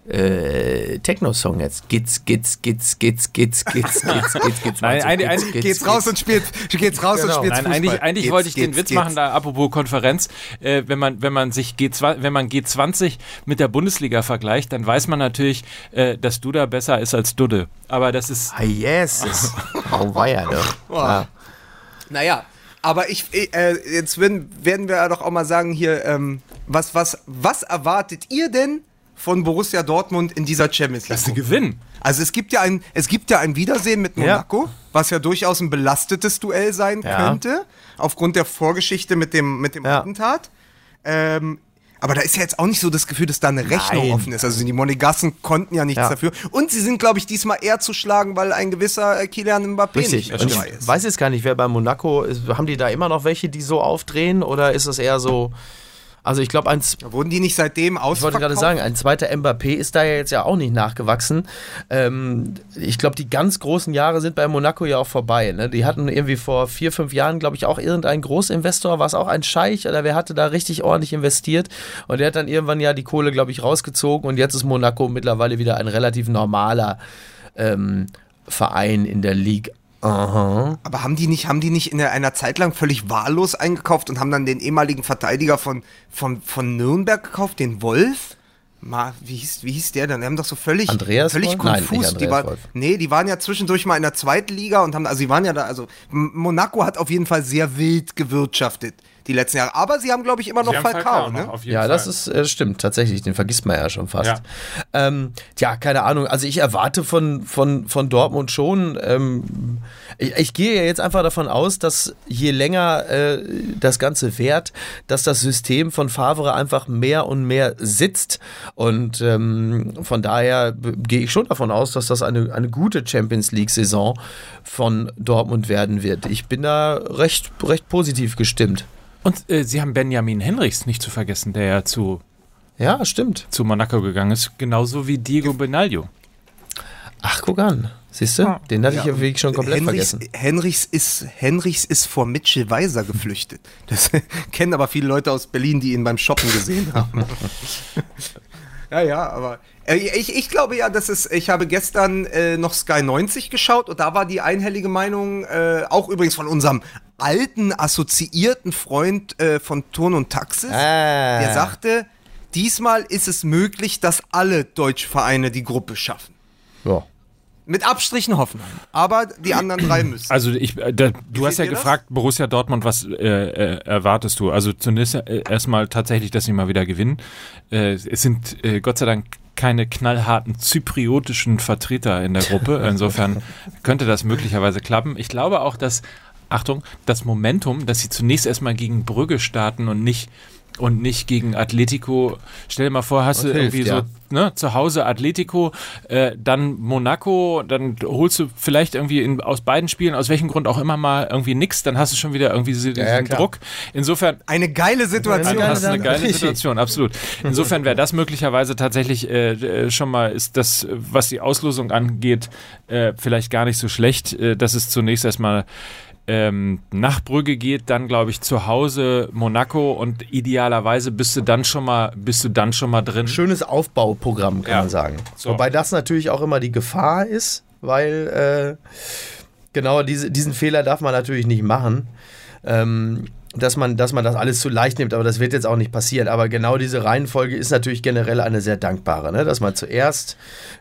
äh, Techno-Song jetzt. Gitz, gitz, gitz, gitz, gitz, gitz, gitz, gitz, gitz. Nein, gitz, eine- gitz, geht's gitz. raus und spielt, geht's raus Genau. und spielt Nein, eigentlich, eigentlich Geht's, wollte ich den geht's, Witz geht's. machen, da apropos Konferenz. Äh, wenn, man, wenn man sich G20, wenn man G20 mit der Bundesliga vergleicht, dann weiß man natürlich, äh, dass Duda besser ist als Dudde. Aber das ist. Ah, yes. Oh, war ja doch. Ja. Naja, aber ich, äh, jetzt werden, werden wir doch auch mal sagen hier, ähm, was, was, was erwartet ihr denn von Borussia Dortmund in dieser Champions Das ist ein League? Gewinn. Also es gibt ja ein, es gibt ja ein Wiedersehen mit Ja. Monaco, was ja durchaus ein belastetes Duell sein Ja. könnte, aufgrund der Vorgeschichte mit dem, mit dem Ja. Attentat. Ähm, aber da ist ja jetzt auch nicht so das Gefühl, dass da eine Rechnung Nein. offen ist. Also die Monegassen konnten ja nichts Ja. dafür. Und sie sind, glaube ich, diesmal eher zu schlagen, weil ein gewisser äh, Kylian Mbappé Richtig. nicht dabei ich ist. weiß jetzt gar nicht, wer bei Monaco ist. Haben die da immer noch welche, die so aufdrehen? Oder ist es eher so. Also, ich glaube, eins. Wurden die nicht seitdem Ich ausverkauft? wollte gerade sagen, ein zweiter Mbappé ist da ja jetzt ja auch nicht nachgewachsen. Ähm, ich glaube, die ganz großen Jahre sind bei Monaco ja auch vorbei. Ne? Die hatten irgendwie vor vier, fünf Jahren, glaube ich, auch irgendein Großinvestor, war es auch ein Scheich oder wer hatte da richtig ordentlich investiert und der hat dann irgendwann ja die Kohle, glaube ich, rausgezogen und jetzt ist Monaco mittlerweile wieder ein relativ normaler ähm, Verein in der Ligue. Aha. Aber haben die nicht, haben die nicht in einer Zeit lang völlig wahllos eingekauft und haben dann den ehemaligen Verteidiger von, von, von Nürnberg gekauft, den Wolf? Ma, wie, hieß, wie hieß der denn? Die haben doch so völlig, Andreas völlig Wolf? Nein, konfus. nicht die war, nee, die waren ja zwischendurch mal in der zweiten Liga und haben, also die waren ja da, also Monaco hat auf jeden Fall sehr wild gewirtschaftet die letzten Jahre. Aber sie haben, glaube ich, immer noch Falcao, noch, ne? jeden Ja, Fall. das ist äh, stimmt, tatsächlich. Den vergisst man ja schon fast. Ja. Ähm, tja, keine Ahnung. Also ich erwarte von, von, von Dortmund schon. Ähm, ich, ich gehe ja jetzt einfach davon aus, dass je länger äh, das Ganze währt, dass das System von Favre einfach mehr und mehr sitzt. Und ähm, von daher gehe ich schon davon aus, dass das eine, eine gute Champions League-Saison von Dortmund werden wird. Ich bin da recht, recht positiv gestimmt. Und äh, sie haben Benjamin Henrichs nicht zu vergessen, der ja zu, Ja, stimmt. zu Monaco gegangen ist, genauso wie Diego Benaglio. Ach, guck an. Siehst du? Den hatte ich ja wirklich schon komplett Henrichs, vergessen. Henrichs, ist, Henrichs ist vor Mitchell Weiser geflüchtet. Das kennen aber viele Leute aus Berlin, die ihn beim Shoppen gesehen haben. ja, ja, aber äh, ich, ich glaube ja, dass es, ich habe gestern äh, noch Sky 90 geschaut und da war die einhellige Meinung, äh, auch übrigens von unserem alten, assoziierten Freund äh, von Turn und Taxis, Ah. der sagte, diesmal ist es möglich, dass alle deutsche Vereine die Gruppe schaffen. Ja. Mit Abstrichen Hoffenheim. Aber die anderen drei müssen. Also ich, äh, da, du hast ja ihr das? gefragt, Borussia Dortmund, was äh, äh, erwartest du? Also zunächst äh, erstmal tatsächlich, dass sie mal wieder gewinnen. Äh, es sind äh, Gott sei Dank keine knallharten zypriotischen Vertreter in der Gruppe. Insofern könnte das möglicherweise klappen. Ich glaube auch, dass, Achtung, das Momentum, dass sie zunächst erstmal gegen Brügge starten und nicht und nicht gegen Atletico. Stell dir mal vor, hast Das du hilft, irgendwie ja. so ne, zu Hause Atletico, äh, dann Monaco, dann holst du vielleicht irgendwie in, aus beiden Spielen, aus welchem Grund auch immer mal irgendwie nix, dann hast du schon wieder irgendwie so diesen ja, klar. Druck. Insofern Eine geile Situation. also hast du eine geile. Situation, absolut. Insofern wäre das möglicherweise tatsächlich äh, äh, schon mal, ist das, was die Auslosung angeht, äh, vielleicht gar nicht so schlecht, äh, dass es zunächst erstmal ähm, nach Brügge geht, dann glaube ich zu Hause Monaco und idealerweise bist du dann schon mal, bist du dann schon mal drin. Schönes Aufbauprogramm, kann Ja. man sagen. So. Wobei das natürlich auch immer die Gefahr ist, weil äh, genau diese, diesen Fehler darf man natürlich nicht machen. Ähm, dass man, dass man das alles zu leicht nimmt, aber das wird jetzt auch nicht passieren. Aber genau diese Reihenfolge ist natürlich generell eine sehr dankbare, ne? dass man zuerst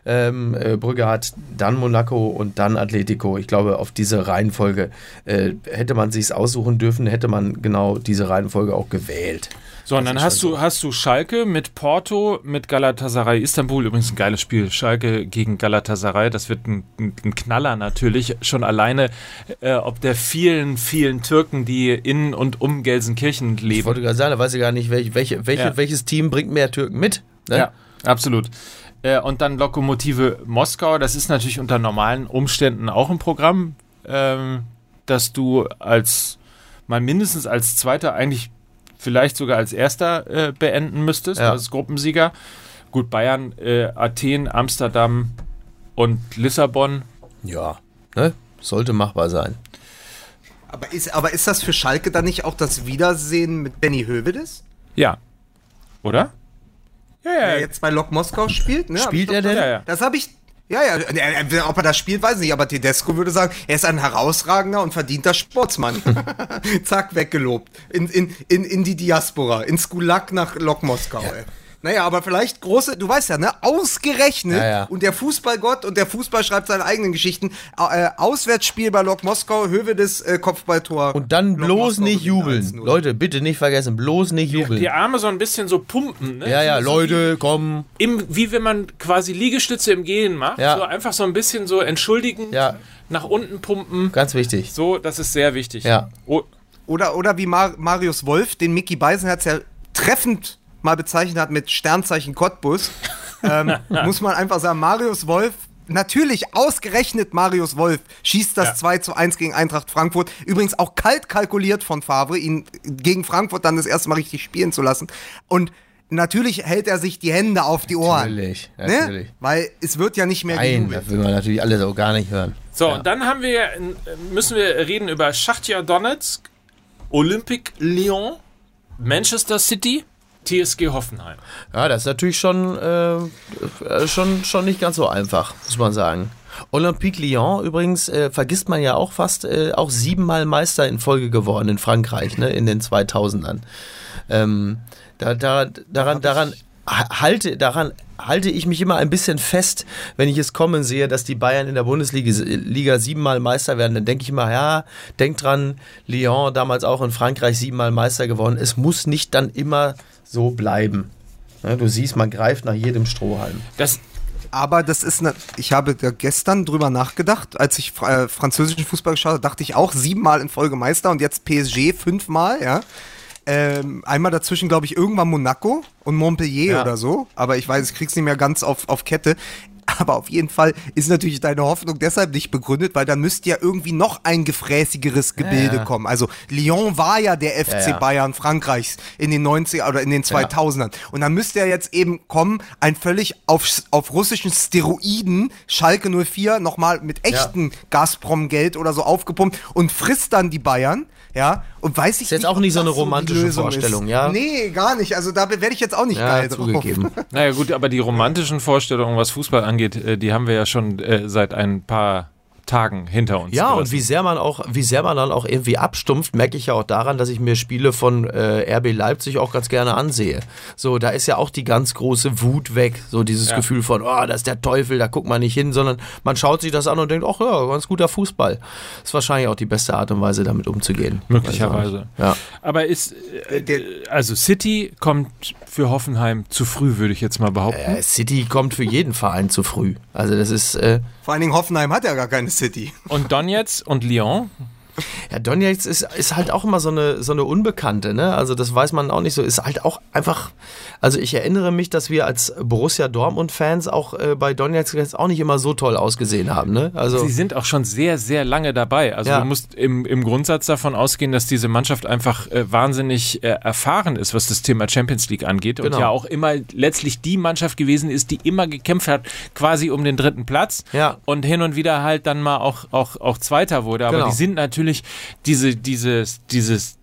ähm, äh, Brügge hat, dann Monaco und dann Atletico. Ich glaube, auf diese Reihenfolge äh, hätte man sich aussuchen dürfen, hätte man genau diese Reihenfolge auch gewählt. So, und dann hast du, hast du Schalke mit Porto, mit Galatasaray Istanbul. Übrigens ein geiles Spiel. Schalke gegen Galatasaray. Das wird ein, ein, Knaller natürlich. Schon alleine, äh, ob der vielen, vielen Türken, die in und um Gelsenkirchen Ich leben. wollte gerade sagen, da weiß ich gar nicht, welche, welche, welche, Ja. welches Team bringt mehr Türken mit. Ne? Ja, absolut. Äh, und dann Lokomotive Moskau. Das ist natürlich unter normalen Umständen auch ein Programm, ähm, dass du als mal mindestens als Zweiter, eigentlich vielleicht sogar als Erster äh, beenden müsstest, Ja. als Gruppensieger. Gut, Bayern, äh, Athen, Amsterdam und Lissabon. Ja, ne? sollte machbar sein. Aber ist, aber ist das für Schalke dann nicht auch das Wiedersehen mit Benny Hövedes? Ja. Oder? Ja, ja, Der jetzt bei Lok Moskau spielt? Ne? Spielt er denn? ja, ja. Das habe ich. Ja, ja, ob er das spielt, weiß ich nicht, aber Tedesco würde sagen, er ist ein herausragender und verdienter Sportsmann. Zack, weggelobt. In, in, in, in die Diaspora, ins Gulag nach Lok Moskau, ey. Naja, aber vielleicht große, du weißt ja, ne, ausgerechnet, Ja, ja. und der Fußballgott und der Fußball schreibt seine eigenen Geschichten, äh, Auswärtsspiel bei Lok Moskau, Hövedes äh, Kopfballtor. Und dann Lok bloß Moskau nicht jubeln. 1-0. Leute, bitte nicht vergessen, bloß nicht jubeln. Die Arme so ein bisschen so pumpen, ne? ja, ja, So- Leute, komm. Wie, im, wie wenn man quasi Liegestütze im Gehen macht. Ja. So einfach so ein bisschen so entschuldigen, Ja. nach unten pumpen. Ganz wichtig. So, das ist sehr wichtig. Ja. Oh, Oder, oder wie Mar Marius Wolf, den Mickey Beisenherz ja treffend mal bezeichnet hat mit Sternzeichen Cottbus, ähm, muss man einfach sagen, Marius Wolf, natürlich ausgerechnet Marius Wolf, schießt das Ja. 2 zu 1 gegen Eintracht Frankfurt. Übrigens auch kalt kalkuliert von Favre, ihn gegen Frankfurt dann das erste Mal richtig spielen zu lassen. Und natürlich hält er sich die Hände auf die Ohren. Natürlich, Ne? natürlich. Weil es wird ja nicht mehr Nein, gejubelt. das will man natürlich alle so gar nicht hören. So, Ja. und dann haben wir, müssen wir reden über Schachtja Donetsk, Olympique Lyon, Manchester City, TSG Hoffenheim. Ja, das ist natürlich schon, äh, äh, schon, schon nicht ganz so einfach, muss man sagen. Olympique Lyon übrigens äh, vergisst man ja auch fast äh, auch siebenmal Meister in Folge geworden in Frankreich, ne, in den 2000ern. Ähm, da, da, daran, daran ha- halte, daran halte ich mich immer ein bisschen fest, wenn ich es kommen sehe, dass die Bayern in der Bundesliga Liga siebenmal Meister werden. Dann denke ich immer, ja, denk dran, Lyon damals auch in Frankreich siebenmal Meister geworden. Es muss nicht dann immer so bleiben. Ja, du siehst, man greift nach jedem Strohhalm. Das, Aber das ist eine, ich habe da gestern drüber nachgedacht, als ich äh, französischen Fußball geschaut habe, dachte ich auch siebenmal in Folge Meister und jetzt PSG fünfmal, ja. Ähm, einmal dazwischen, glaube ich, irgendwann Monaco und Montpellier Ja. oder so. Aber ich weiß, ich krieg's nicht mehr ganz auf, auf Kette. Aber auf jeden Fall ist natürlich deine Hoffnung deshalb nicht begründet, weil dann müsste ja irgendwie noch ein gefräßigeres Gebilde ja. kommen. Also Lyon war ja der FC Ja, ja. Bayern Frankreichs in den 90er oder in den 2000ern. Und dann müsste ja jetzt eben kommen, ein völlig auf, auf russischen Steroiden, Schalke 04, nochmal mit echten Gazprom-Geld oder so aufgepumpt und frisst dann die Bayern. Ja, und weiß ich Ist jetzt auch nicht so eine romantische Lösung Vorstellung, ist. ja? Nee, gar nicht. Also da werde ich jetzt auch nicht Ja, geil drauf. zugegeben. naja gut, aber die romantischen Vorstellungen, was Fußball angeht, äh, die haben wir ja schon äh, seit ein paar Tagen hinter uns. Ja, und gelassen. wie sehr man auch, wie sehr man dann auch irgendwie abstumpft, merke ich ja auch daran, dass ich mir Spiele von äh, RB Leipzig auch ganz gerne ansehe. So, da ist ja auch die ganz große Wut weg. So dieses Ja. Gefühl von, oh, das ist der Teufel, da guckt man nicht hin, sondern man schaut sich das an und denkt, ach ja, ganz guter Fußball. Ist wahrscheinlich auch die beste Art und Weise, damit umzugehen. Möglicherweise. Ja. Aber ist, äh, Der- also City kommt für Hoffenheim zu früh, würde ich jetzt mal behaupten. Äh, City kommt für jeden Verein zu früh. Also das ist, äh, Vor allen Dingen Hoffenheim hat ja gar keine City. Und Donetsk und Lyon, Ja, Donetsk ist, ist halt auch immer so eine, so eine Unbekannte, ne? Also das weiß man auch nicht so. Ist halt auch einfach, also ich erinnere mich, dass wir als Borussia Dortmund-Fans auch äh, bei Donetsk jetzt auch nicht immer so toll ausgesehen haben, ne? Also sie sind auch schon sehr, sehr lange dabei. Also Ja. du musst im, im Grundsatz davon ausgehen, dass diese Mannschaft einfach äh, wahnsinnig äh, erfahren ist, was das Thema Champions League angeht. Und Genau. ja auch immer letztlich die Mannschaft gewesen ist, die immer gekämpft hat, quasi um den dritten Platz. Ja. Und hin und wieder halt dann mal auch, auch, auch Zweiter wurde. Aber Genau. die sind natürlich diese, dieses, dieses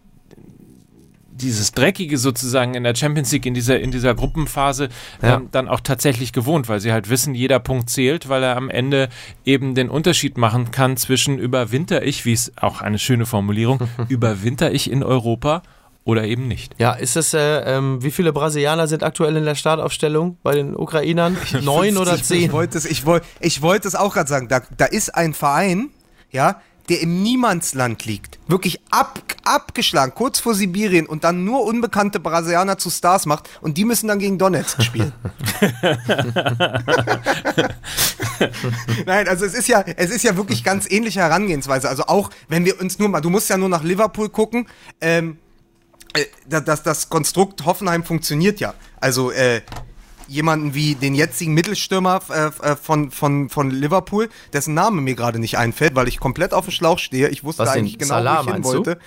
dieses Dreckige sozusagen in der Champions League, in dieser, in dieser Gruppenphase Ja. ähm, dann auch tatsächlich gewohnt, weil sie halt wissen, jeder Punkt zählt, weil er am Ende eben den Unterschied machen kann zwischen überwinter ich, wie es auch eine schöne Formulierung, überwinter ich in Europa oder eben nicht. Ja, ist es, äh, ähm, wie viele Brasilianer sind aktuell in der Startaufstellung bei den Ukrainern? Neun oder Ich zehn? wollte es, ich wollte, ich wollte es auch gerade sagen. Da, da ist ein Verein, ja, der im Niemandsland liegt. Wirklich ab, abgeschlagen, kurz vor Sibirien und dann nur unbekannte Brasilianer zu Stars macht und die müssen dann gegen Donetsk spielen. Nein, also es ist ja, es ist ja wirklich ganz ähnliche Herangehensweise. Also auch, wenn wir uns nur mal, du musst ja nur nach Liverpool gucken, ähm, äh, da- das, das Konstrukt Hoffenheim funktioniert ja. Also äh, jemanden wie den jetzigen Mittelstürmer äh, äh, von, von, von Liverpool, dessen Name mir gerade nicht einfällt, weil ich komplett auf dem Schlauch stehe. Ich wusste Was eigentlich genau, Salah, wo ich hin meinst du?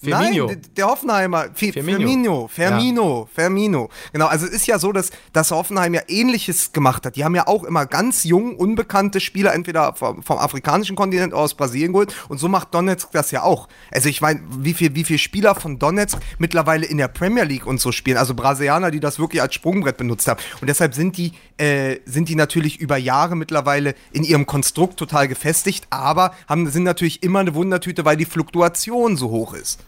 Firmino. Nein, der Hoffenheimer. Fi- Firmino. Firmino. Firmino. Firmino. Genau, also es ist ja so, dass, dass Hoffenheim ja ähnliches gemacht hat. Die haben ja auch immer ganz jung, unbekannte Spieler, entweder vom, vom afrikanischen Kontinent oder aus Brasilien geholt. Und so macht Donetsk das ja auch. Also ich meine, wie viel, wie viel Spieler von Donetsk mittlerweile in der Premier League und so spielen. Also Brasilianer, die das wirklich als Sprungbrett benutzt haben. Und deshalb sind die, äh, sind die natürlich über Jahre mittlerweile in ihrem Konstrukt total gefestigt, aber haben, sind natürlich immer eine Wundertüte, weil die Fluktuation so hoch ist.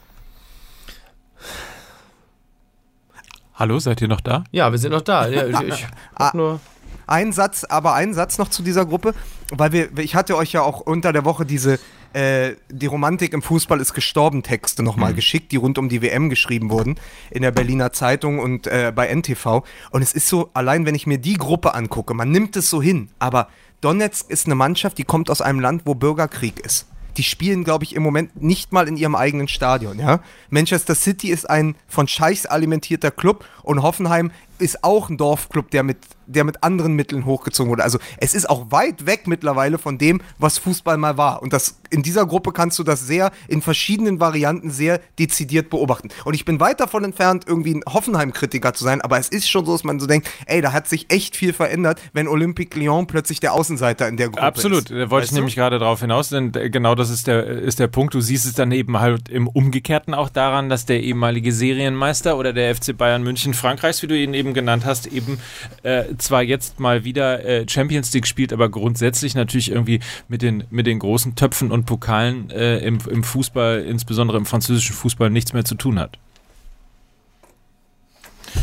Hallo, seid ihr noch da? Ja, wir sind noch da. Ja, ich, ich hab nur. Ein Satz, aber ein Satz noch zu dieser Gruppe, weil wir, ich hatte euch ja auch unter der Woche diese äh, die Romantik im Fußball ist gestorben Texte nochmal geschickt, die rund um die WM geschrieben wurden in der Berliner Zeitung und äh, bei NTV. Und es ist so, allein wenn ich mir die Gruppe angucke, man nimmt es so hin, aber Donetsk ist eine Mannschaft, die kommt aus einem Land, wo Bürgerkrieg ist. Die spielen, glaube ich, im Moment nicht mal in ihrem eigenen Stadion. Ja? Manchester City ist ein von Scheichs alimentierter Club und Hoffenheim ist auch ein Dorfclub, der mit, der mit anderen Mitteln hochgezogen wurde. Also es ist auch weit weg mittlerweile von dem, was Fußball mal war. Und das, in dieser Gruppe kannst du das sehr in verschiedenen Varianten sehr dezidiert beobachten. Und ich bin weit davon entfernt, irgendwie ein Hoffenheim-Kritiker zu sein, aber es ist schon so, dass man so denkt, ey, da hat sich echt viel verändert, wenn Olympique Lyon plötzlich der Außenseiter in der Gruppe Absolut, ist. da wollte Weißt ich du? nämlich gerade drauf hinaus, denn äh, genau das ist der, ist der Punkt. Du siehst es dann eben halt im Umgekehrten auch daran, dass der ehemalige Serienmeister oder der FC Bayern München Frankreichs, wie du ihn eben genannt hast, eben äh, zwar jetzt mal wieder äh, Champions League spielt, aber grundsätzlich natürlich irgendwie mit den, mit den großen Töpfen und Pokalen äh, im, im Fußball, insbesondere im französischen Fußball, nichts mehr zu tun hat.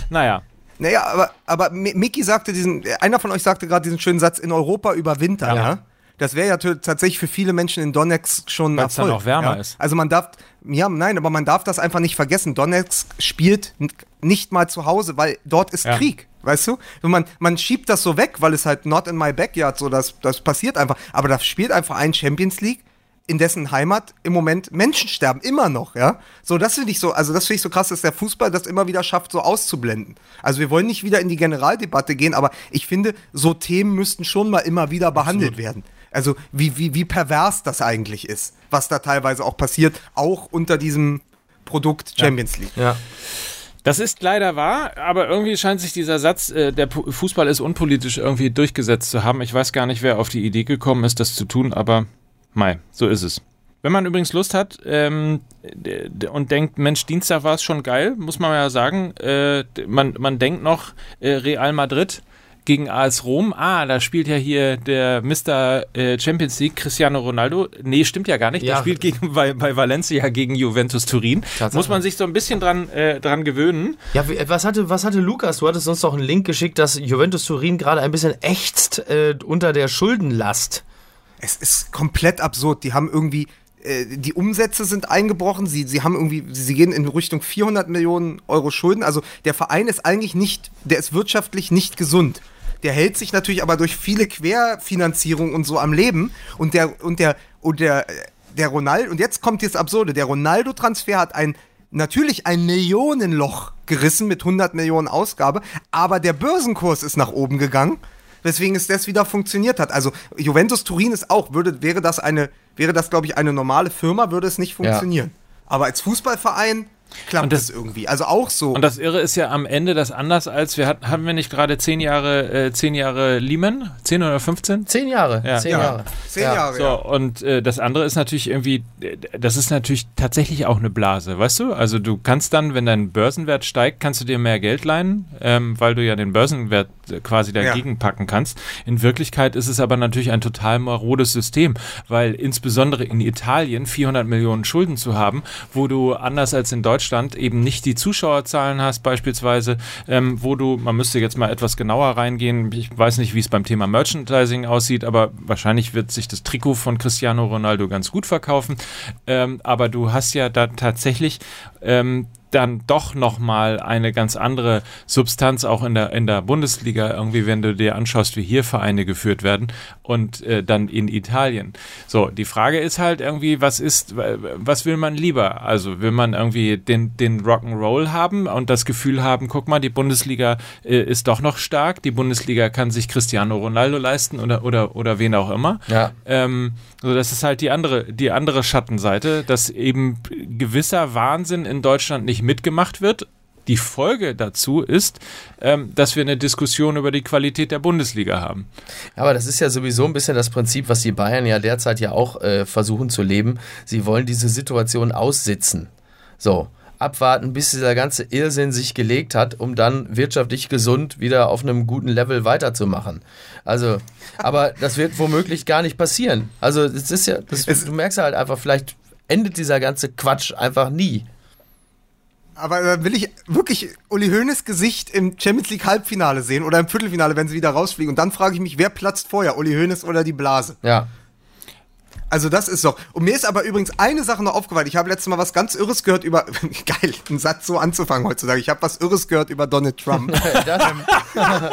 Naja, Naja, aber, aber Mi- Miki sagte diesen, einer von euch sagte gerade diesen schönen Satz, in Europa über Winter, Ja. ja. Das wäre ja tatsächlich für viele Menschen in Donetsk schon ein Weil's dann auch wärmer ja. ist. Also man darf, ja, nein, aber man darf das einfach nicht vergessen. Donetsk spielt nicht mal zu Hause, weil dort ist Ja. Krieg, weißt du? Man, man schiebt das so weg, weil es halt not in my backyard, so das, das passiert einfach. Aber da spielt einfach ein Champions League, in dessen Heimat im Moment Menschen sterben, immer noch, ja. So, das finde ich so, also das finde ich so krass, dass der Fußball das immer wieder schafft, so auszublenden. Also wir wollen nicht wieder in die Generaldebatte gehen, aber ich finde, so Themen müssten schon mal immer wieder behandelt werden. Also wie, wie, wie pervers das eigentlich ist, was da teilweise auch passiert, auch unter diesem Produkt Champions League. Ja. Das ist leider wahr, aber irgendwie scheint sich dieser Satz, äh, der Fußball ist unpolitisch, irgendwie durchgesetzt zu haben. Ich weiß gar nicht, wer auf die Idee gekommen ist, das zu tun, aber mei, so ist es. Wenn man übrigens Lust hat ähm, und denkt, Mensch, Dienstag war es schon geil, muss man ja sagen, äh, man, man denkt noch, äh, Real Madrid gegen AS Rom, ah, da spielt ja hier der Mr. Äh, Champions League Cristiano Ronaldo. Nee, stimmt ja gar nicht. Der Ja. spielt gegen, bei, bei Valencia gegen Juventus Turin. Muss man sich so ein bisschen dran, äh, dran gewöhnen. Ja, was hatte, was hatte Lukas? Du hattest uns doch einen Link geschickt, dass Juventus Turin gerade ein bisschen ächzt äh, unter der Schuldenlast. Es ist komplett absurd. Die haben irgendwie, äh, die Umsätze sind eingebrochen. Sie, sie haben irgendwie, sie gehen in Richtung 400 Millionen Euro Schulden. Also der Verein ist eigentlich nicht, der ist wirtschaftlich nicht gesund. Der hält sich natürlich aber durch viele Querfinanzierungen und so am Leben. Und der, und der, und der, der Ronaldo, und jetzt kommt das Absurde, der Ronaldo-Transfer hat ein, natürlich ein Millionenloch gerissen mit 100 Millionen Ausgabe, aber der Börsenkurs ist nach oben gegangen weswegen es das wieder funktioniert hat. Also Juventus Turin ist auch, würde, wäre das eine, wäre das, glaube ich, eine normale Firma, würde es nicht funktionieren. Aber als Fußballverein klappt Und das- das irgendwie. Also auch so. Und das Irre ist ja am Ende das anders als wir hatten, haben wir nicht gerade zehn Jahre, äh, zehn Jahre Lehman? Zehn oder 15? Zehn Jahre. Ja. Zehn ja, Jahre. zehn Ja. Jahre. So, und äh, das andere ist natürlich irgendwie, äh, das ist natürlich tatsächlich auch eine Blase, weißt du? Also du kannst dann, wenn dein Börsenwert steigt, kannst du dir mehr Geld leihen, ähm, weil du ja den Börsenwert äh, quasi dagegen packen kannst. In Wirklichkeit ist es aber natürlich ein total marodes System, weil insbesondere in Italien 400 Millionen Schulden zu haben, wo du anders als in Deutschland eben nicht die Zuschauerzahlen hast beispielsweise, ähm, wo du, man müsste jetzt mal etwas genauer reingehen, ich weiß nicht, wie es beim Thema Merchandising aussieht, aber wahrscheinlich wird sich das Trikot von Cristiano Ronaldo ganz gut verkaufen, ähm, aber du hast ja da tatsächlich ähm, dann doch nochmal eine ganz andere Substanz auch in der, in der Bundesliga, irgendwie, wenn du dir anschaust, wie hier Vereine geführt werden und äh, dann in Italien. So, die Frage ist halt irgendwie, was ist, was will man lieber? Also will man irgendwie den, den Rock'n'Roll haben und das Gefühl haben, guck mal, die Bundesliga äh, ist doch noch stark, die Bundesliga kann sich Cristiano Ronaldo leisten oder, oder, oder wen auch immer. Ja. Ähm, so, das ist halt die andere, die andere Schattenseite, dass eben gewisser Wahnsinn in Deutschland nicht mitgemacht wird. Die Folge dazu ist, ähm, dass wir eine Diskussion über die Qualität der Bundesliga haben. Aber das ist ja sowieso ein bisschen das Prinzip, was die Bayern ja derzeit ja auch äh, versuchen zu leben. Sie wollen diese Situation aussitzen. So, abwarten, bis dieser ganze Irrsinn sich gelegt hat, um dann wirtschaftlich gesund wieder auf einem guten Level weiterzumachen. Also, aber das wird womöglich gar nicht passieren. Also, es ist ja, das, Es- du merkst ja halt einfach, vielleicht endet dieser ganze Quatsch einfach nie. Aber da will ich wirklich Uli Hoeneß Gesicht im Champions League Halbfinale sehen oder im Viertelfinale, wenn sie wieder rausfliegen. Und dann frage ich mich, wer platzt vorher, Uli Hoeneß oder die Blase? Ja. Also das ist doch. Und mir ist aber übrigens eine Sache noch aufgefallen. Ich habe letztes Mal was ganz Irres gehört über. Geil, einen Satz so anzufangen heutzutage. Ich habe was Irres gehört über Donald Trump. Das,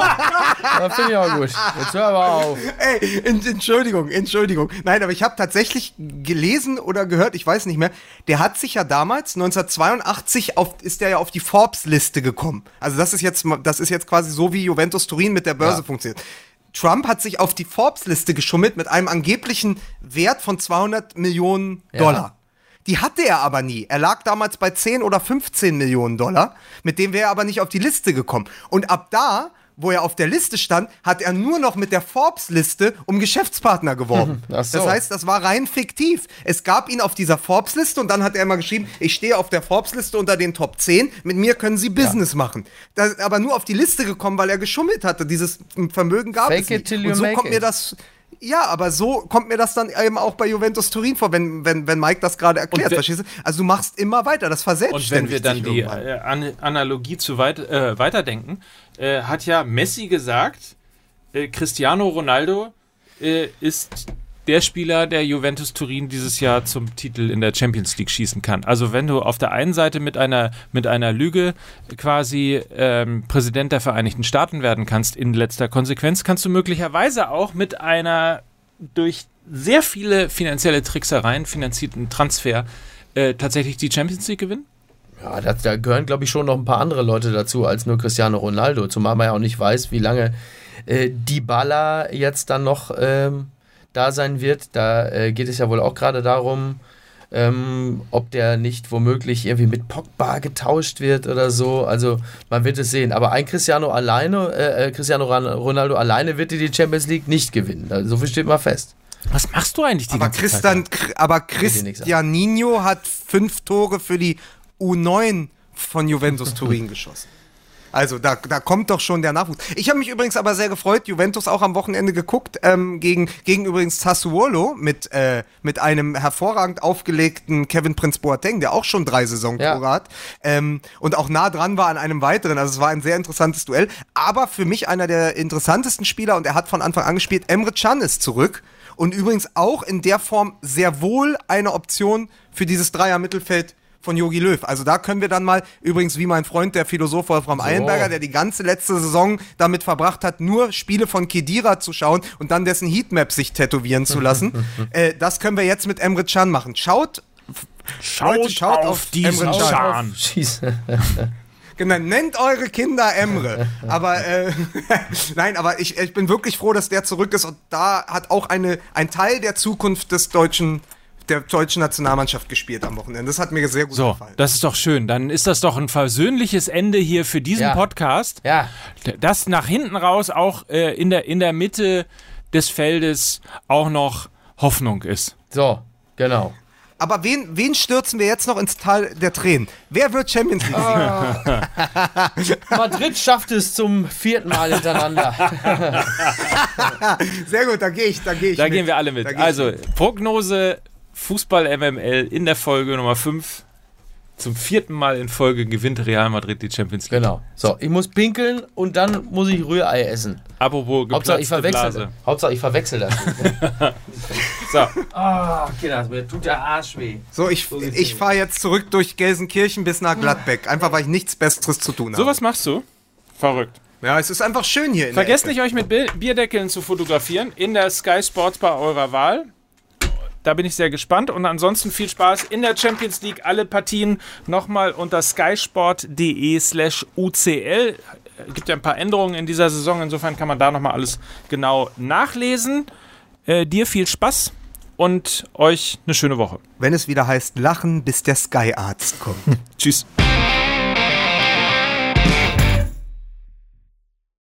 das finde ich auch gut. Jetzt hör aber auf. Ey, en- Entschuldigung, Entschuldigung. Nein, aber ich habe tatsächlich gelesen oder gehört, ich weiß nicht mehr, der hat sich ja damals, 1982, auf, ist der ja auf die Forbes-Liste gekommen. Also das ist jetzt, das ist jetzt quasi so, wie Juventus Turin mit der Börse Ja. funktioniert. Trump hat sich auf die Forbes-Liste geschummelt mit einem angeblichen Wert von 200 Millionen Ja. Dollar. Die hatte er aber nie. Er lag damals bei 10 oder 15 Millionen Dollar. Mit dem wäre er aber nicht auf die Liste gekommen. Und ab da, wo er auf der Liste stand, hat er nur noch mit der Forbes-Liste um Geschäftspartner geworben. Ach so. Das heißt, das war rein fiktiv. Es gab ihn auf dieser Forbes-Liste und dann hat er immer geschrieben, ich stehe auf der Forbes-Liste unter den Top 10, mit mir können Sie Business machen. Da ist aber nur auf die Liste gekommen, weil er geschummelt hatte. Dieses Vermögen gab Fake es nicht. und so kommt mir it. das ja, aber so kommt mir das dann eben auch bei Juventus Turin vor, wenn, wenn, wenn Mike das gerade erklärt, wenn- verstehst du? Also du machst immer weiter, das Und wenn verselbstständigt wir dann die irgendwann. äh, An Analogie zu weit, äh, weiterdenken, äh, hat ja Messi gesagt, äh, Cristiano Ronaldo äh, ist der Spieler, der Juventus Turin dieses Jahr zum Titel in der Champions League schießen kann. Also wenn du auf der einen Seite mit einer, mit einer Lüge quasi ähm, Präsident der Vereinigten Staaten werden kannst, in letzter Konsequenz, kannst du möglicherweise auch mit einer durch sehr viele finanzielle Tricksereien finanzierten Transfer äh, tatsächlich die Champions League gewinnen? Ja, da, da gehören, glaube ich, schon noch ein paar andere Leute dazu als nur Cristiano Ronaldo. Zumal man ja auch nicht weiß, wie lange äh, Dybala jetzt dann noch ähm, da sein wird. Da äh, geht es ja wohl auch gerade darum, ähm, ob der nicht womöglich irgendwie mit Pogba getauscht wird oder so. Also man wird es sehen. Aber ein Cristiano alleine, äh, äh, Cristiano Ronaldo alleine wird die Champions League nicht gewinnen. Da- So viel steht mal fest. Was machst du eigentlich die Aber, ganze Christian, Zeit? Aber Cristianinho hat fünf Tore für die U9 von Juventus Turin geschossen. Also da, da kommt doch schon der Nachwuchs. Ich habe mich übrigens aber sehr gefreut, Juventus auch am Wochenende geguckt, ähm, gegen, gegen übrigens Sassuolo mit, äh, mit einem hervorragend aufgelegten Kevin Prince Boateng, der auch schon drei Saisontore Ja. hat ähm, und auch nah dran war an einem weiteren. Also es war ein sehr interessantes Duell. Aber für mich einer der interessantesten Spieler und er hat von Anfang an gespielt, Emre Can ist zurück. Und übrigens auch in der Form sehr wohl eine Option für dieses Dreier-Mittelfeld von Jogi Löw. Also da können wir dann mal, übrigens wie mein Freund, der Philosoph Wolfram Eilenberger, der die ganze letzte Saison damit verbracht hat, nur Spiele von Kedira zu schauen und dann dessen Heatmap sich tätowieren zu lassen. äh, das können wir jetzt mit Emre Can machen. Schaut, Schaut, Leute, schaut auf, auf diesen Emre Can. Schan. Schieß. Genau, nennt eure Kinder Emre. aber äh, nein, aber ich, ich bin wirklich froh, dass der zurück ist und da hat auch eine, ein Teil der Zukunft des deutschen der deutschen Nationalmannschaft gespielt am Wochenende. Das hat mir sehr gut So, gefallen. das ist doch schön. Dann ist das doch ein versöhnliches Ende hier für diesen Ja. Podcast. Ja, Dass nach hinten raus auch äh, in, der, in der Mitte des Feldes auch noch Hoffnung ist. so, genau. Aber wen, wen stürzen wir jetzt noch ins Tal der Tränen? Wer wird Champions League Sieger? Madrid schafft es zum vierten Mal hintereinander. Sehr gut, da gehe ich, da gehe ich Da mit. gehen wir alle mit. Also, Prognose Fußball MML in der Folge Nummer 5. Zum vierten Mal in Folge gewinnt Real Madrid die Champions League. genau. So, ich muss pinkeln und dann muss ich Rührei essen. Apropos Hauptsache ich verwechsel. Blase. Hauptsache ich verwechsel das. So, Ah, Kinder, mir tut der Arsch weh. So, ich, ich fahre jetzt zurück durch Gelsenkirchen bis nach Gladbeck. Einfach, weil ich nichts Besseres zu tun habe. sowas machst du? Verrückt. Ja, es ist einfach schön hier. In Vergesst der nicht, euch mit Bi- Bierdeckeln zu fotografieren in der Sky Sports Bar eurer Wahl. Da bin ich sehr gespannt. Und ansonsten viel Spaß in der Champions League. Alle Partien nochmal unter skysport.de slash UCL. Gibt ja ein paar Änderungen in dieser Saison. Insofern kann man da nochmal alles genau nachlesen. Äh, dir viel Spaß und euch eine schöne Woche. Wenn es wieder heißt, lachen, bis der Sky-Arzt kommt. Tschüss.